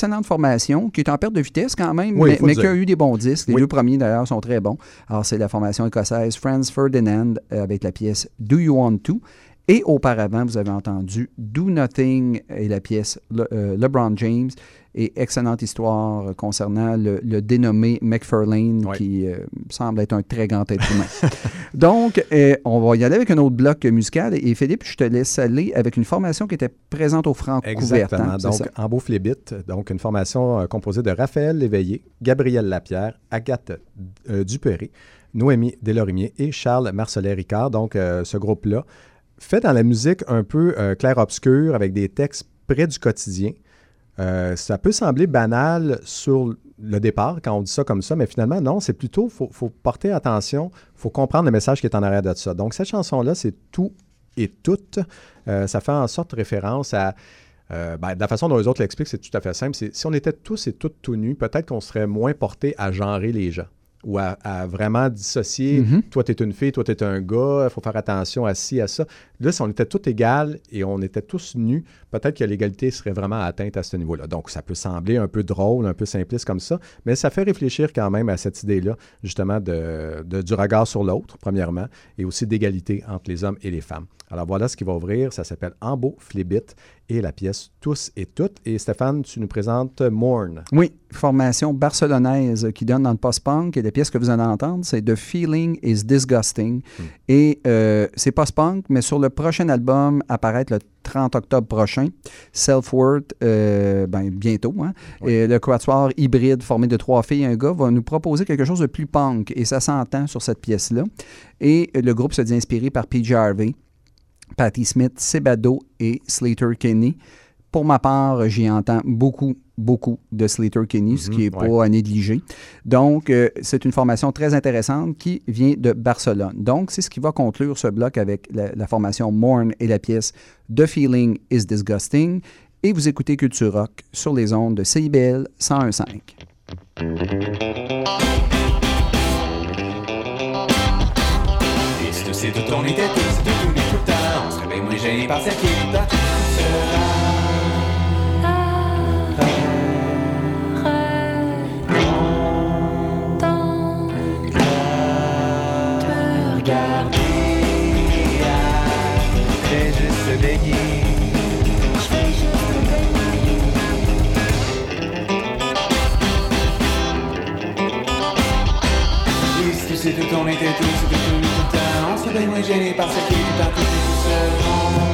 l'excellente formation, qui est en perte de vitesse quand même, Oui, mais, qui a eu des bons disques. Les Oui. deux premiers d'ailleurs sont très bons. Alors c'est la formation écossaise Franz Ferdinand euh, avec la pièce Do You Want To? Et auparavant, vous avez entendu Do Nothing et la pièce Le- euh, LeBron James. Et excellente histoire concernant le, le dénommé McFarlane, qui euh, semble être un très grand être humain. Donc, euh, on va y aller avec un autre bloc musical. Et Philippe, je te laisse aller avec une formation qui était présente au franc couvert. Exactement. donc, Flébit, donc une formation euh, composée de Raphaël Léveillé, Gabriel Lapierre, Agathe Dupéré, Noémie Delorimier et Charles Marcelet-Ricard. Donc, ce groupe-là fait dans la musique un peu euh, clair-obscur avec des textes près du quotidien. Euh, ça peut sembler banal sur le départ quand on dit ça comme ça, mais finalement, non, c'est plutôt, il faut, porter attention, il faut comprendre le message qui est en arrière de ça. Donc, cette chanson-là, c'est tout et toute. Euh, ça fait en sorte référence à. euh, ben, la façon dont les autres l'expliquent, c'est tout à fait simple. Si on était tous et toutes tout nus, peut-être qu'on serait moins porté à genrer les gens ou à, à vraiment dissocier. Mhm. Toi, tu es une fille, toi, tu es un gars, il faut faire attention à ci, à ça. Là, si on était tous égales et on était tous nus, peut-être que l'égalité serait vraiment atteinte à ce niveau-là. Donc, ça peut sembler un peu drôle, un peu simpliste comme ça, mais ça fait réfléchir quand même à cette idée-là, justement, de, de- du regard sur l'autre, premièrement, et aussi d'égalité entre les hommes et les femmes. Alors voilà ce qui va ouvrir, ça s'appelle Ambo Flibit et la pièce Tous et Toutes. Et Stéphane, tu nous présentes Morn. Oui, formation barcelonaise qui donne dans le post-punk. Et la pièce que vous allez entendre, c'est The Feeling is Disgusting. Et euh, c'est post-punk, mais sur le prochain album, apparaître le 30 octobre prochain, Self-Worth, euh, ben, bientôt. Hein? Et le quatuor hybride formé de trois filles et un gars va nous proposer quelque chose de plus punk. Et ça s'entend sur cette pièce-là. Et le groupe se dit inspiré par PJ Harvey. Patti Smith, Sebado et Slater Kenny. Pour ma part, j'y entends beaucoup, beaucoup de Slater Kenny, ce qui n'est ouais. pas à négliger. Donc, euh, c'est une formation très intéressante qui vient de Barcelone. Donc, c'est ce qui va conclure ce bloc avec la, la formation Morn et la pièce The Feeling is Disgusting. Et vous écoutez Culture Rock sur les ondes de CIBL 101.5. On se réveille moins gêné par cette qui dans tout Regarder, fais juste se baigner. Je fais juste me baigner. Et c'est c'est tout, on était tous, tout, tout, tout le temps. On se moins gêné par cette qui tout, tout seul.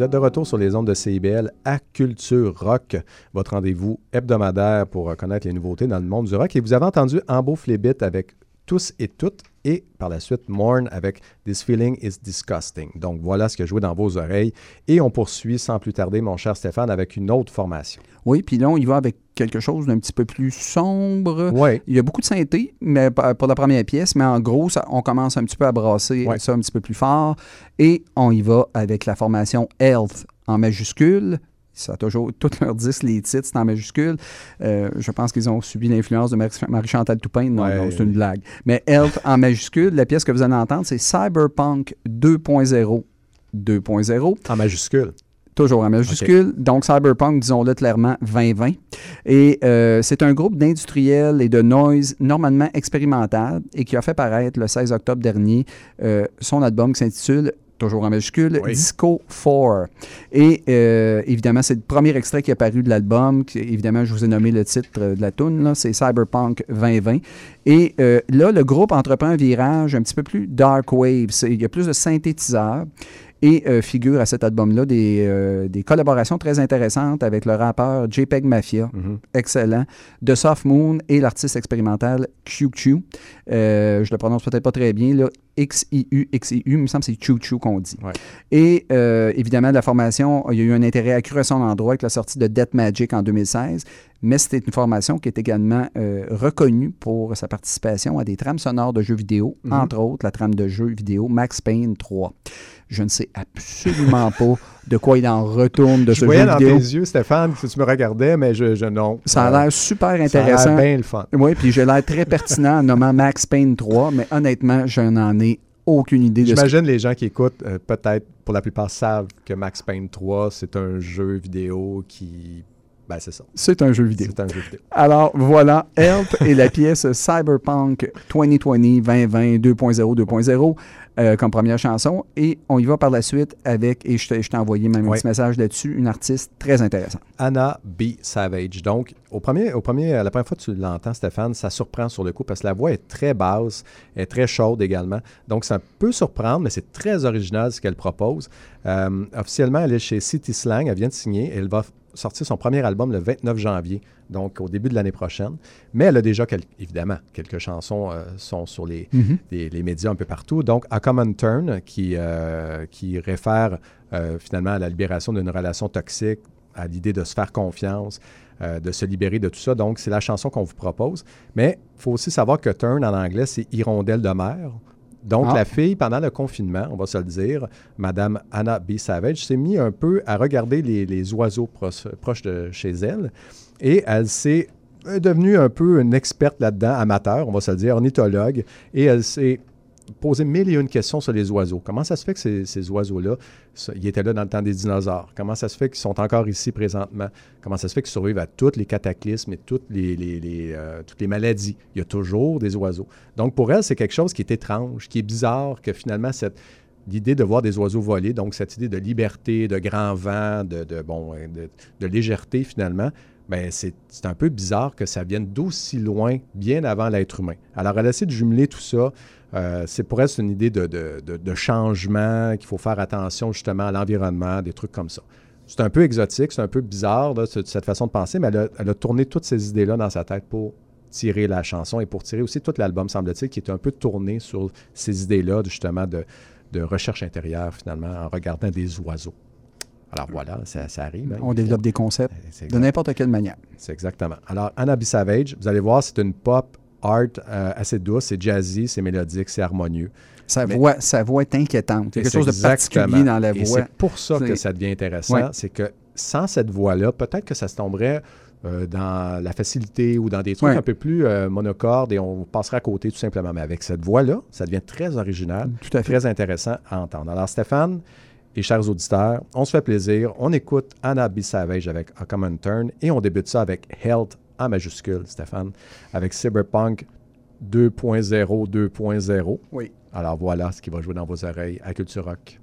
Vous êtes de retour sur les ondes de CIBL à Culture Rock, votre rendez-vous hebdomadaire pour connaître les nouveautés dans le monde du rock. Et vous avez entendu Ambo Flébit avec Tous et Toutes et par la suite Morn avec This Feeling is Disgusting. Donc voilà ce que jouait dans vos oreilles. Et on poursuit sans plus tarder, mon cher Stéphane, avec une autre formation. Oui, puis là, on y va avec quelque chose d'un petit peu plus sombre. Ouais. Il y a beaucoup de synthé mais pour la première pièce, mais en gros, ça- on commence un petit peu à brasser Ouais. ça un petit peu plus fort. Et on y va avec la formation Health en majuscule. Ça a toujours, tous leurs disques, les titres, c'est en majuscule. Euh, je pense qu'ils ont subi l'influence de Marie- Marie-Chantal Toupin. Non, Ouais. non, c'est une blague. Mais Health en majuscule, la pièce que vous allez entendre, c'est Cyberpunk 2.0. 2.0. En majuscule. Toujours en majuscule. Donc, Cyberpunk, disons-le clairement, 2020. Et euh, c'est un groupe d'industriels et de noise normalement expérimental et qui a fait paraître le 16 octobre dernier euh, son album qui s'intitule toujours en majuscule, Oui. Disco 4. Et euh, évidemment, c'est le premier extrait qui est paru de l'album. Évidemment, je vous ai nommé le titre euh, de la tune, c'est Cyberpunk 2020. Et euh, là, le groupe entreprend un virage un petit peu plus dark wave. Il y a plus de synthétiseurs. Et euh, figure à cet album-là des, euh, des collaborations très intéressantes avec le rappeur JPEG Mafia, Mhm. excellent, de Soft Moon et l'artiste expérimental QQ. Euh, je le prononce peut-être pas très bien, là, XIU, XIU, il me semble que c'est Choo qu'on dit. Ouais. Et euh, évidemment, la formation, il y a eu un intérêt accru à son endroit avec la sortie de Death Magic en 2016, mais c'était une formation qui est également euh, reconnue pour sa participation à des trames sonores de jeux vidéo, Mhm. entre autres la trame de jeu vidéo Max Payne 3. Je ne sais absolument pas de quoi il en retourne de je ce voyais jeu dans vidéo. tes yeux, Stéphane, que tu me regardais, mais je, je non. Ça a l'air super Ça a intéressant. l'air bien le fun. Oui, puis j'ai l'air très pertinent en nommant Max Payne 3, mais honnêtement, je n'en ai aucune idée de ce J'imagine les gens qui écoutent, euh, peut-être pour la plupart, savent que Max Payne 3, c'est un jeu vidéo qui. Ben, c'est ça. C'est un jeu vidéo. C'est un jeu vidéo. Alors voilà, Help et la pièce Cyberpunk 2020 2020 2.0 2.0 euh, comme première chanson. Et on y va par la suite avec, et je t'ai envoyé même un Ouais. petit message là-dessus, une artiste très intéressante. Anna B. Savage. Donc, au premier, au premier, la première fois que tu l'entends, Stéphane, ça surprend sur le coup parce que la voix est très basse, est très chaude également. Donc, ça peut surprendre, mais c'est très original ce qu'elle propose. Euh, officiellement, elle est chez City Slang, elle vient de signer. Elle va sortir son premier album le 29 janvier, donc au début de l'année prochaine. Mais elle a déjà, quel- évidemment, quelques chansons euh, sont sur les, Mhm. les, les médias un peu partout. Donc, A Common Turn, qui, euh, qui réfère euh, finalement à la libération d'une relation toxique, à l'idée de se faire confiance, de se libérer de tout ça. Donc, c'est la chanson qu'on vous propose. Mais il faut aussi savoir que Turn en anglais, c'est hirondelle de mer. Donc, Ah. la fille, pendant le confinement, on va se le dire, Madame Anna B. Savage, s'est mis un peu à regarder les, les oiseaux proches de chez elle. Et elle s'est euh, devenue un peu une experte là-dedans, amateur, on va se le dire, ornithologue. Et elle s'est posé mille et une questions sur les oiseaux. Comment ça se fait que ces, ces oiseaux-là, ils étaient là dans le temps des dinosaures? Comment ça se fait qu'ils sont encore ici présentement? Comment ça se fait qu'ils survivent à tous les cataclysmes et toutes les, euh, toutes les maladies? Il y a toujours des oiseaux. Donc, pour elle, c'est quelque chose qui est étrange, qui est bizarre, que finalement, cette, l'idée de voir des oiseaux voler, donc cette idée de liberté, de grand vent, de, de, bon, euh, de, légèreté, finalement, ben c'est un peu bizarre que ça vienne d'aussi loin, bien avant l'être humain. Alors, elle essaie de jumeler tout ça. Euh, c'est pour elle, c'est une idée de, de- de- de changement, qu'il faut faire attention justement à l'environnement, des trucs comme ça. C'est un peu exotique, c'est un peu bizarre, là, cette façon de penser, mais elle a, elle a tourné toutes ces idées-là dans sa tête pour tirer la chanson et pour tirer aussi tout l'album, semble-t-il, qui est un peu tourné sur ces idées-là, justement, de, de recherche intérieure, finalement, en regardant des oiseaux. Alors voilà, ça, ça arrive. hein. On développe des concepts de n'importe quelle manière. C'est exactement. Alors, Anna B. Savage, vous allez voir, c'est une pop art euh, assez douce, c'est jazzy, c'est mélodique, c'est harmonieux. Sa, Mais- voix, sa voix est inquiétante. Quelque chose de particulier dans la voix. c'est pour ça que ça devient intéressant. Ouais. C'est que sans cette voix-là, peut-être que ça se tomberait euh, dans la facilité ou dans des trucs Ouais. un peu plus euh, monocordes et on passerait à côté tout simplement. Mais avec cette voix-là, ça devient très original, Tout à fait. très intéressant à entendre. Alors Stéphane et chers auditeurs, on se fait plaisir. On écoute Anna B. Savage avec A Common Turn et on débute ça avec Health en majuscule, Stéphane, avec Cyberpunk 2.0, 2.0. Oui. Alors voilà ce qui va jouer dans vos oreilles à Culture Rock.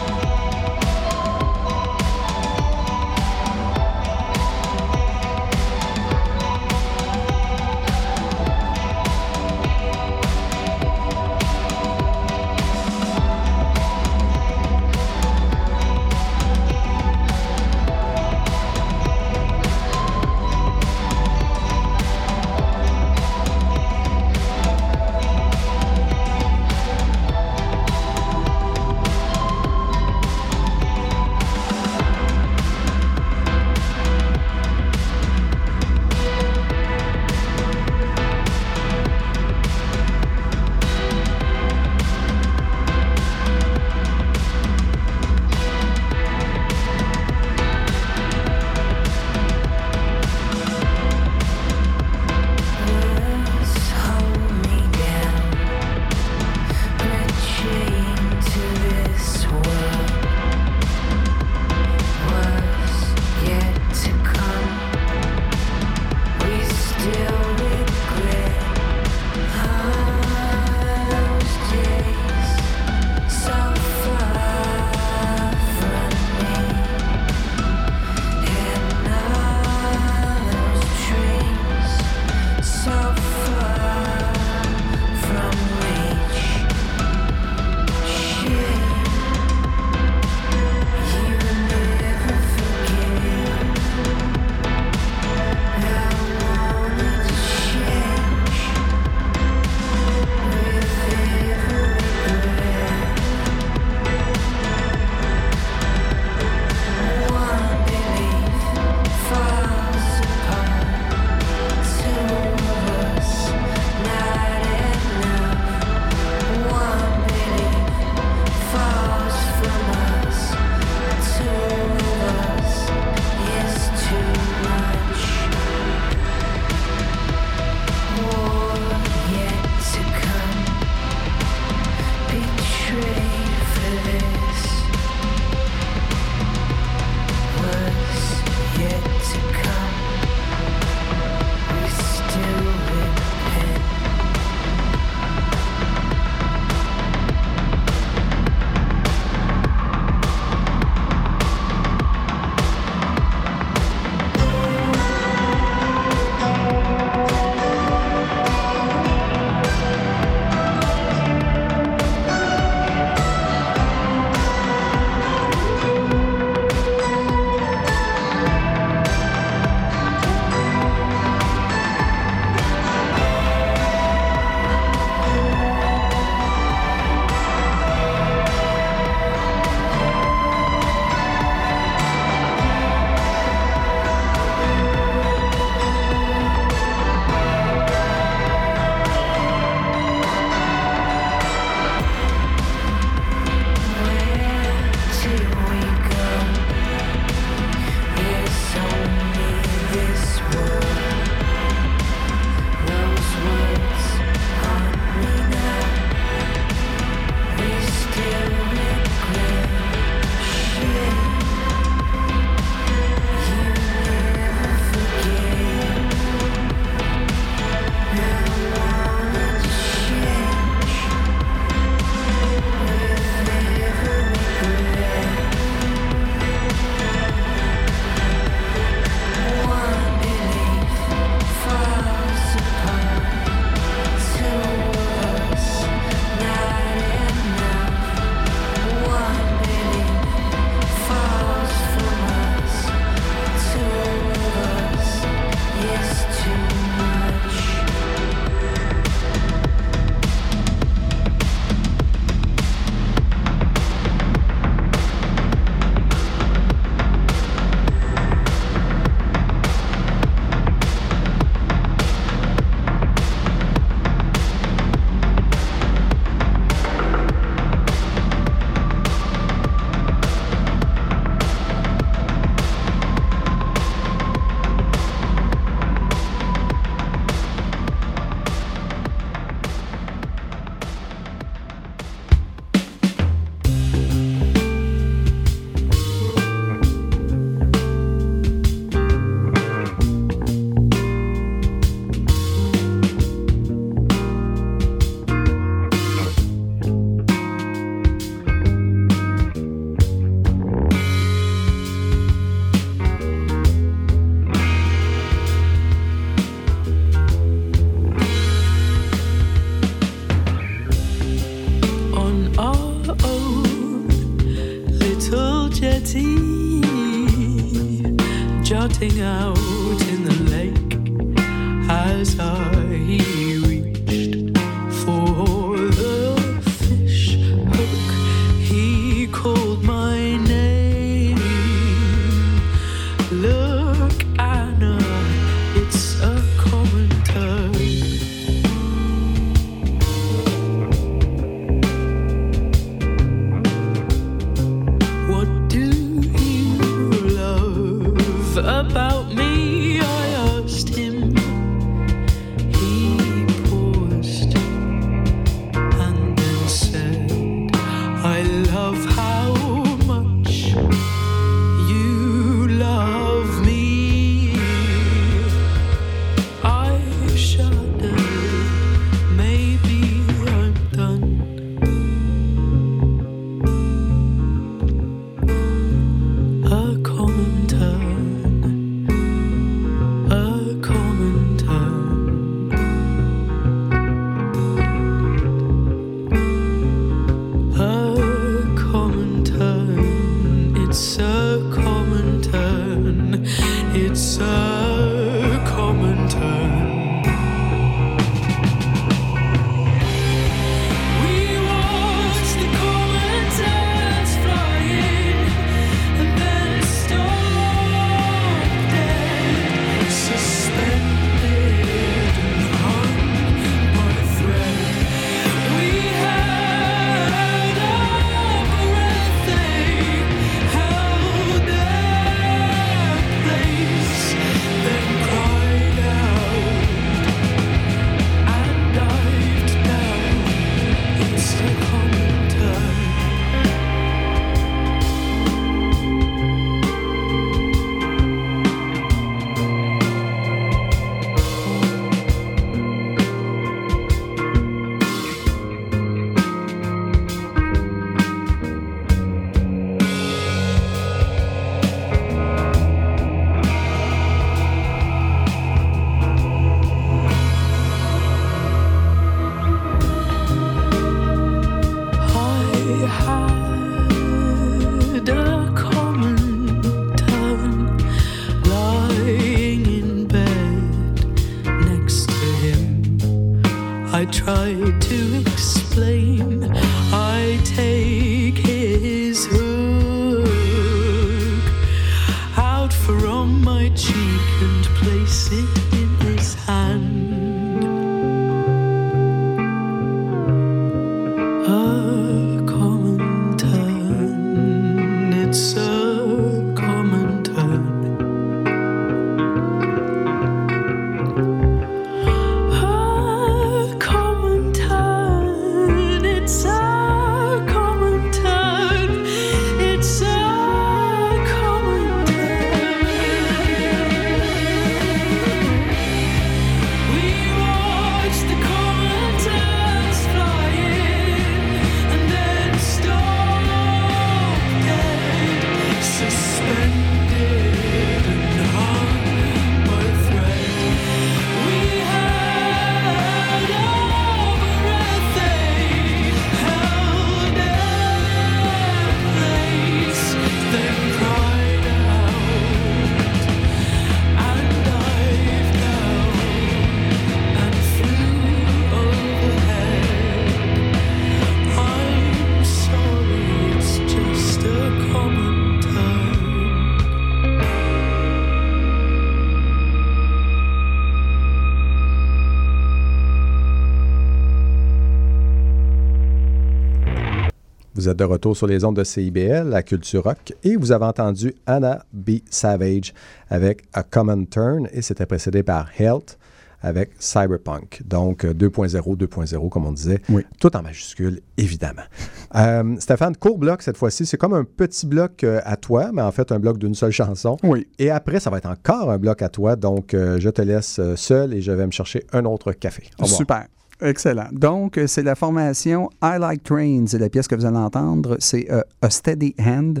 de retour sur les ondes de CIBL, la culture rock, et vous avez entendu Anna B. Savage avec A Common Turn, et c'était précédé par Health avec Cyberpunk. Donc euh, 2.0, 2.0, comme on disait, tout en majuscule, évidemment. Euh, Stéphane, court bloc cette fois-ci, c'est comme un petit bloc euh, à toi, mais en fait un bloc d'une seule chanson. Oui. Et après, ça va être encore un bloc à toi, donc je te laisse seul et je vais me chercher un autre café. Super. Excellent. Donc, euh, c'est la formation I Like Trains. La pièce que vous allez entendre. C'est euh, A Steady Hand.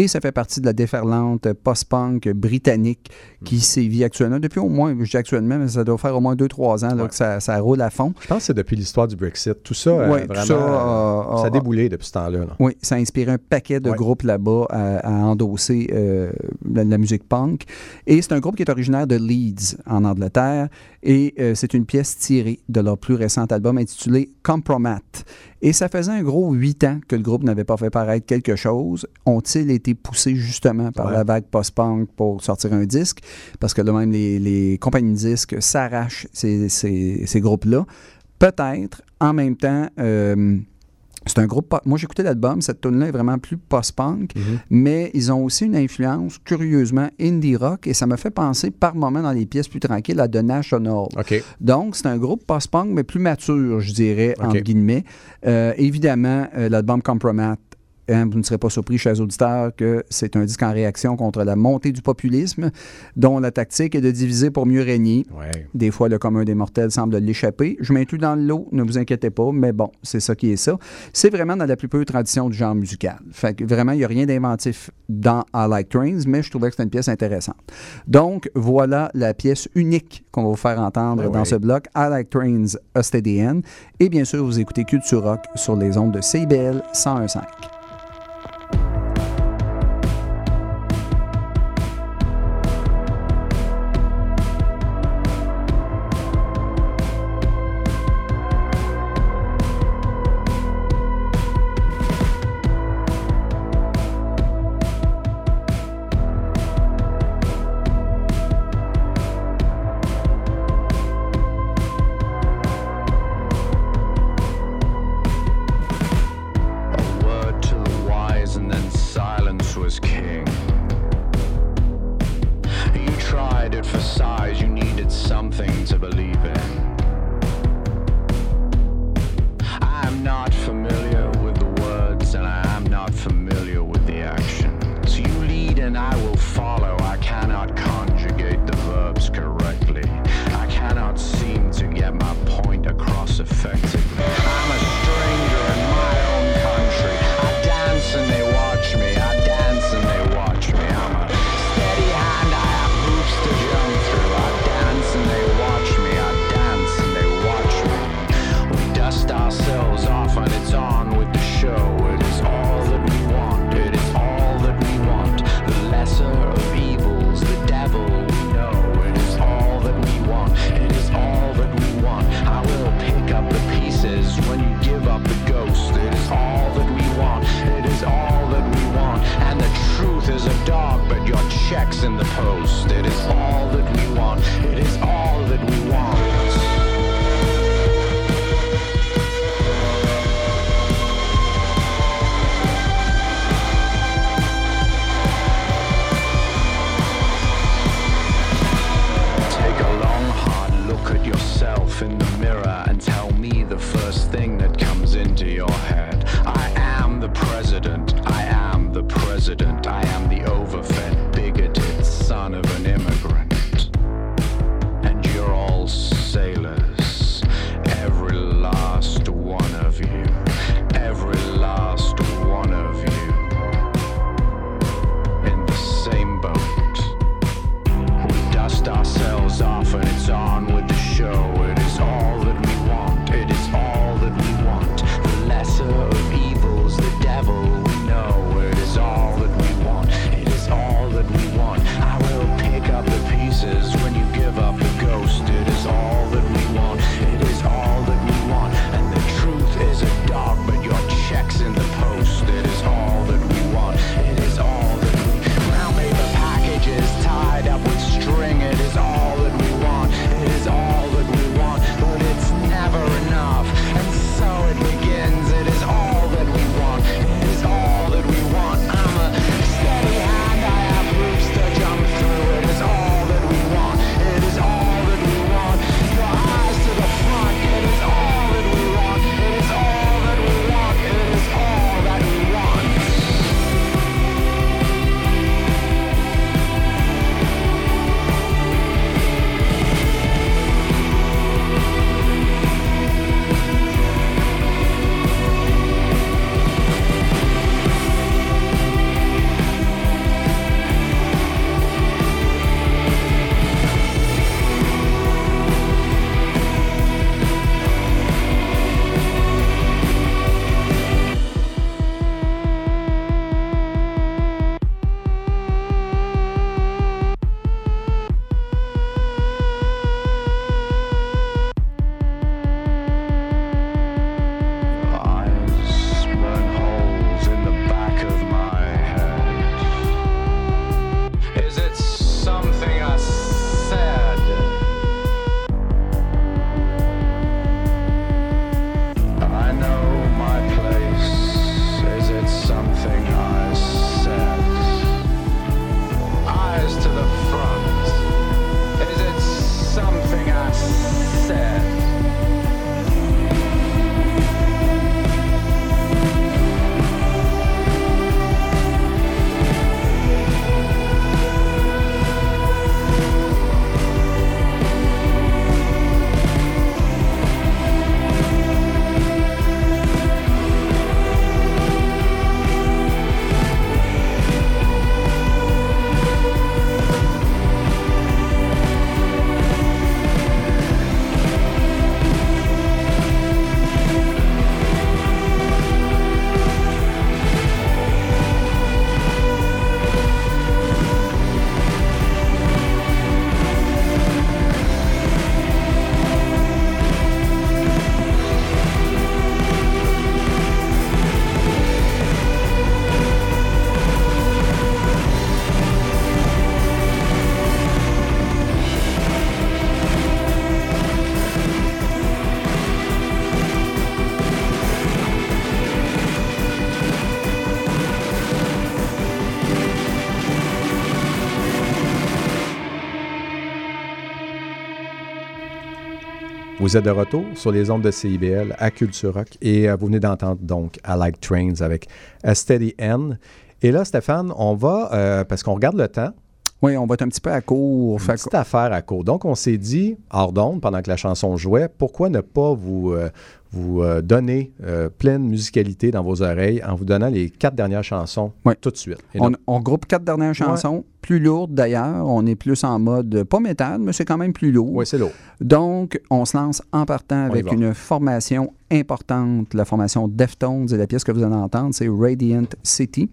Et ça fait partie de la déferlante post-punk britannique qui Mhm. sévit actuellement depuis au moins, je dis actuellement, mais ça doit faire au moins 2-3 ans là, que ça, ça roule à fond. Je pense que c'est depuis l'histoire du Brexit. Tout ça, euh, tout ça, euh, euh, ça a déboulé depuis ce temps-là. là. Oui, ça a inspiré un paquet de Ouais. groupes là-bas à, à endosser euh, la, la musique punk. Et c'est un groupe qui est originaire de Leeds, en Angleterre. Et c'est une pièce tirée de leur plus récent album intitulé Compromat. Et ça faisait un gros huit ans que le groupe n'avait pas fait paraître quelque chose. Ont-ils été poussés justement par Ouais. la vague post-punk pour sortir un disque? Parce que là même, les, les compagnies de disques s'arrachent ces, ces- ces groupes-là. Peut-être, en même temps, euh, c'est un groupe. Moi, écouté l'album. Cette tune là est vraiment plus post-punk, mais ils ont aussi une influence, curieusement, indie rock, et ça me fait penser par moments dans les pièces plus tranquilles à The National. OK. Donc, c'est un groupe post-punk, mais plus mature, je dirais, entre guillemets. Euh, évidemment, euh, l'album Compromat. Hein, vous ne serez pas surpris, chers auditeurs, que c'est un disque en réaction contre la montée du populisme, dont la tactique est de diviser pour mieux régner. Ouais. Des fois, le commun des mortels semble l'échapper. Je m'inclus dans le lot, ne vous inquiétez pas, mais bon, c'est ça qui est ça. C'est vraiment dans la plus pure tradition du genre musical. Fait que vraiment, il n'y a rien d'inventif dans I Like Trains, mais je trouvais que c'était une pièce intéressante. Donc, voilà la pièce unique qu'on va vous faire entendre dans ce bloc, I Like Trains, Hand. Et bien sûr, vous écoutez Culture Rock sur les ondes de CIBL 101.5. Vous êtes de retour sur les ondes de CIBL à Culture Rock et euh, vous venez d'entendre donc I Like Trains avec A Steady N. Et là, Stéphane, on va, euh, parce qu'on regarde le temps, Oui, on va être un petit peu à court. une Fait petite affaire à court. Donc, on s'est dit, hors d'onde, pendant que la chanson jouait, pourquoi ne pas vous, euh, vous euh, donner euh, pleine musicalité dans vos oreilles en vous donnant les quatre dernières chansons tout de suite? On, groupe quatre dernières chansons, plus lourdes d'ailleurs. On est plus en mode, pas métal, mais c'est quand même plus lourd. Oui, c'est lourd. Donc, on se lance en partant On avec une formation importante, la formation Deftones, et la pièce que vous allez entendre, c'est Radiant City.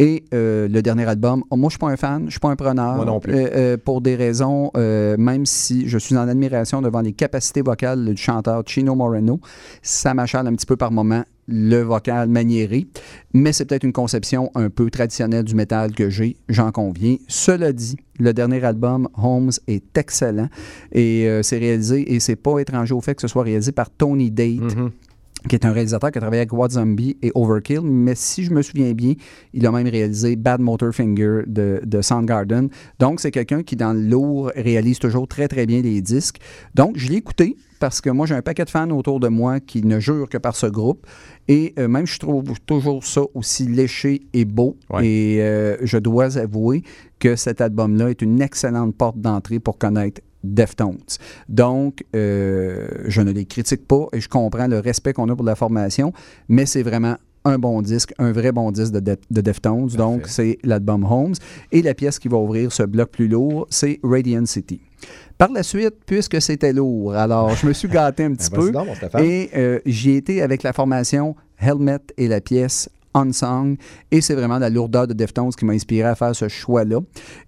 Et euh, le dernier album, oh, moi je suis pas un fan, je suis pas un preneur. Moi non plus. Euh, euh, pour des raisons, même si je suis en admiration devant les capacités vocales du chanteur Chino Moreno, ça m'achale un petit peu par moment le vocal maniéré, mais c'est peut-être une conception un peu traditionnelle du métal que j'ai, j'en conviens. Cela dit, le dernier album, Holmes, est excellent et c'est réalisé, et c'est pas étranger au fait que ce soit réalisé par Tony Date, Mm-hmm. Qui est un réalisateur qui a travaillé avec What Zombie et Overkill, mais si je me souviens bien, il a même réalisé Bad Motor Finger de, de Soundgarden. Donc, c'est quelqu'un qui, dans le lourd, réalise toujours très, très bien les disques. Donc, je l'ai écouté parce que moi, j'ai un paquet de fans autour de moi qui ne jurent que par ce groupe. Et euh, même, je trouve toujours ça aussi léché et beau. Et euh, je dois avouer que cet album-là est une excellente porte d'entrée pour connaître Deftones. Donc, euh, je ne les critique pas et je comprends le respect qu'on a pour la formation, mais c'est vraiment un bon disque, un vrai bon disque de, Def- de Deftones. Donc, c'est l'album Holmes. Et la pièce qui va ouvrir ce bloc plus lourd, c'est Radiant City. Par la suite, puisque c'était lourd, alors je me suis gâté un petit Ben, peu et euh, j'y étais avec la formation Helmet et la pièce Unsung. Et c'est vraiment la lourdeur de Deftones qui m'a inspiré à faire ce choix-là.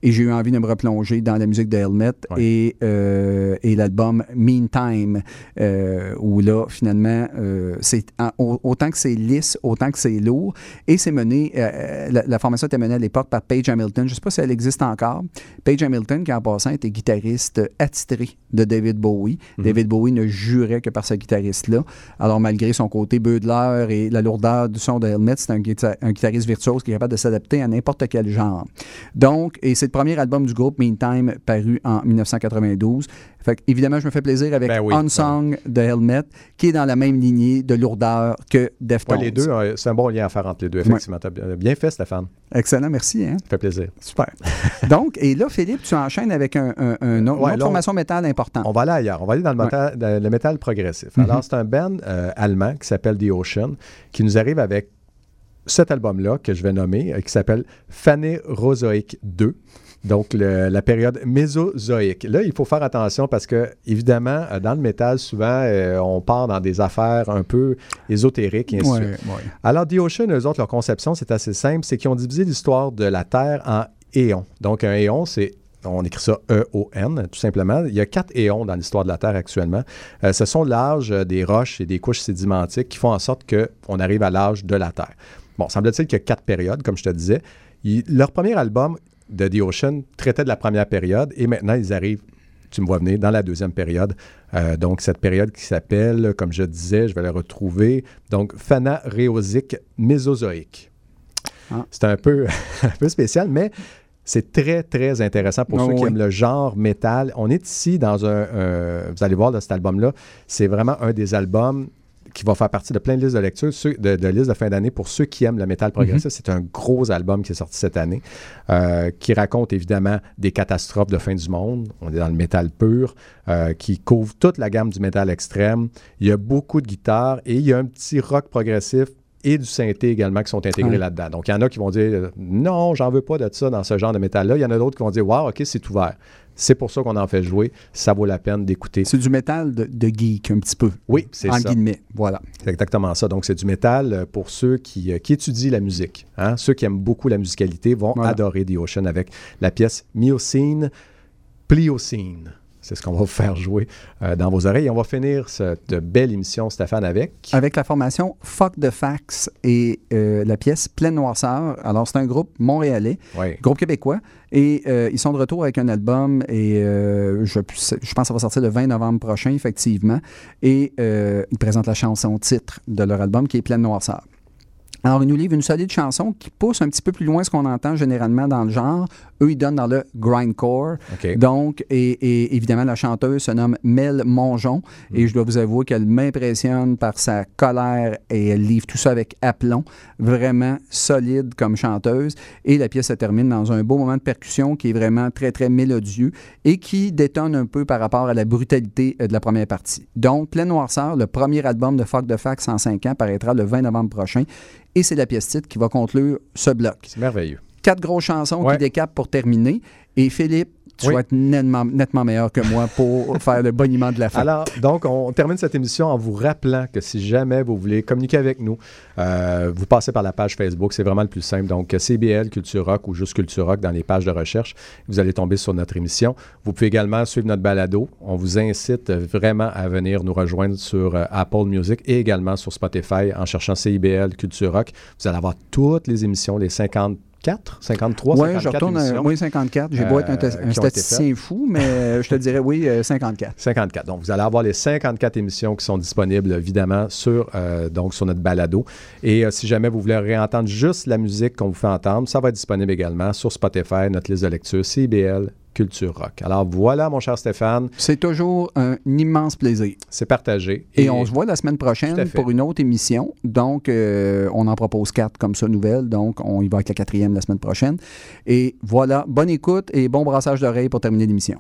Et j'ai eu envie de me replonger dans la musique de Helmet et, euh, et l'album Meantime, euh, où là, finalement, euh, c'est autant que c'est lisse, autant que c'est lourd. Et c'est mené, euh, la, la formation était menée à l'époque par Paige Hamilton. Je ne sais pas si elle existe encore. Paige Hamilton, qui en passant était guitariste attitré de David Bowie. Mhm. David Bowie ne jurait que par ce guitariste-là. Alors, malgré son côté beudleur et la lourdeur du son de Helmet, c'est un, guita- un guitariste virtuose qui est capable de s'adapter à n'importe quel genre. Donc, et c'est le premier album du groupe, Meantime, paru en 1992. Fait que, évidemment, je me fais plaisir avec Ben oui, Unsung de Helmet, qui est dans la même lignée de lourdeur que Deftones. Ouais, les deux, euh, c'est un bon lien à faire entre les deux, effectivement. T'as bien, bien fait, Stéphane. Excellent, merci. Hein? Ça fait plaisir. Super. Donc, et là, Philippe, tu enchaînes avec un, un- un autre- une Ouais, autre là, on- formation métal importante. On va aller ailleurs. On va aller dans le, Ouais. métal, dans le métal progressif. Alors, c'est un band euh, allemand qui s'appelle The Ocean qui nous arrive avec cet album-là que je vais nommer, euh, qui s'appelle Phanérozoïque 2. Donc, le- la période mésozoïque. Là, il faut faire attention parce que, évidemment, euh, dans le métal, souvent, euh, on part dans des affaires un peu ésotériques et ainsi de suite. ouais. Alors, The Ocean, eux autres, leur conception, c'est assez simple. C'est qu'ils ont divisé l'histoire de la Terre en éons. Donc, un éon, c'est. On écrit ça E-O-N, tout simplement. Il y a quatre éons dans l'histoire de la Terre actuellement. Euh, ce sont l'âge des roches et des couches sédimentiques qui font en sorte qu'on arrive à l'âge de la Terre. Bon, semble-t-il qu'il y a quatre périodes, comme je te disais. Ils- leur premier album de The Ocean traitait de la première période et maintenant, ils arrivent tu me vois venir, dans la deuxième période. Euh, donc, cette période qui s'appelle, comme je disais, je vais la retrouver, donc Phanaréosique mésozoïque. Ah. C'est un peu, un peu spécial, mais c'est très, très intéressant pour Ah ceux qui oui. aiment le genre métal. On est ici dans un... un- vous allez voir, là, cet album-là, c'est vraiment un des albums qui va faire partie de plein de listes de lecture, ceux- de, de listes de fin d'année pour ceux qui aiment le métal progressif. Mhm. C'est un gros album qui est sorti cette année, euh, qui raconte évidemment des catastrophes de fin du monde. On est dans le métal pur, euh, qui couvre toute la gamme du métal extrême. Il y a beaucoup de guitares et il y a un petit rock progressif et du synthé également qui sont intégrés là-dedans. Donc, il y en a qui vont dire non, j'en veux pas de ça dans ce genre de métal-là. Il y en a d'autres qui vont dire wow, OK, c'est ouvert. C'est pour ça qu'on en fait jouer. Ça vaut la peine d'écouter. C'est du métal de, de geek, un petit peu. Oui, c'est En ça. guillemets, voilà. C'est exactement ça. Donc, c'est du métal euh, pour ceux qui, euh, qui étudient la musique. hein. Ceux qui aiment beaucoup la musicalité vont Voilà. adorer The Ocean avec la pièce Miocene, Pliocene. C'est ce qu'on va vous faire jouer euh, dans vos oreilles. Et on va finir cette belle émission, Stéphane, avec? Avec la formation Fuck the Facts et euh, la pièce Pleine Noirceur. Alors, c'est un groupe montréalais, Oui. groupe québécois, et euh, ils sont de retour avec un album, et je, je pense que ça va sortir le 20 novembre prochain, effectivement, et ils présentent la chanson titre de leur album qui est Pleine Noirceur. Alors, ils nous livrent une solide chanson qui pousse un petit peu plus loin ce qu'on entend généralement dans le genre. Eux, ils donnent dans le grindcore. Donc, et, et évidemment, la chanteuse se nomme Mel Mongeon. Mm. Et je dois vous avouer qu'elle m'impressionne par sa colère et elle livre tout ça avec aplomb. Vraiment solide comme chanteuse. Et la pièce se termine dans un beau moment de percussion qui est vraiment très, très mélodieux et qui détonne un peu par rapport à la brutalité euh, de la première partie. Donc, Pleine Noirceur, le premier album de Fuck the Facts en 5 ans, paraîtra le 20 novembre prochain. Et c'est la pièce titre qui va conclure ce bloc. C'est merveilleux. Quatre grosses chansons Ouais. qui décapent pour terminer. Et Philippe, tu Oui. vas être nettement, nettement meilleur que moi pour faire le boniment de la fin. Alors, donc, on termine cette émission en vous rappelant que si jamais vous voulez communiquer avec nous, euh, vous passez par la page Facebook. C'est vraiment le plus simple. Donc, CBL, Culture Rock ou juste Culture Rock dans les pages de recherche. Vous allez tomber sur notre émission. Vous pouvez également suivre notre balado. On vous incite vraiment à venir nous rejoindre sur euh, Apple Music et également sur Spotify en cherchant CIBL, Culture Rock. Vous allez avoir toutes les émissions, les 54, 53, Oui, 54 je retourne à oui, 54. J'ai beau être un, euh, un statisticien fou, mais euh, je te dirais oui, euh, 54. 54. Donc, vous allez avoir les 54 émissions qui sont disponibles, évidemment, sur, euh, donc, sur notre balado. Et euh, si jamais vous voulez réentendre juste la musique qu'on vous fait entendre, ça va être disponible également sur Spotify, notre liste de lecture CBL Culture Rock. Alors voilà, mon cher Stéphane. C'est toujours un immense plaisir. C'est partagé. Et, on se voit la semaine prochaine pour une autre émission. Donc, euh, on en propose quatre comme ça, nouvelles. Donc, on y va avec la quatrième la semaine prochaine. Et voilà, bonne écoute et bon brassage d'oreilles pour terminer l'émission.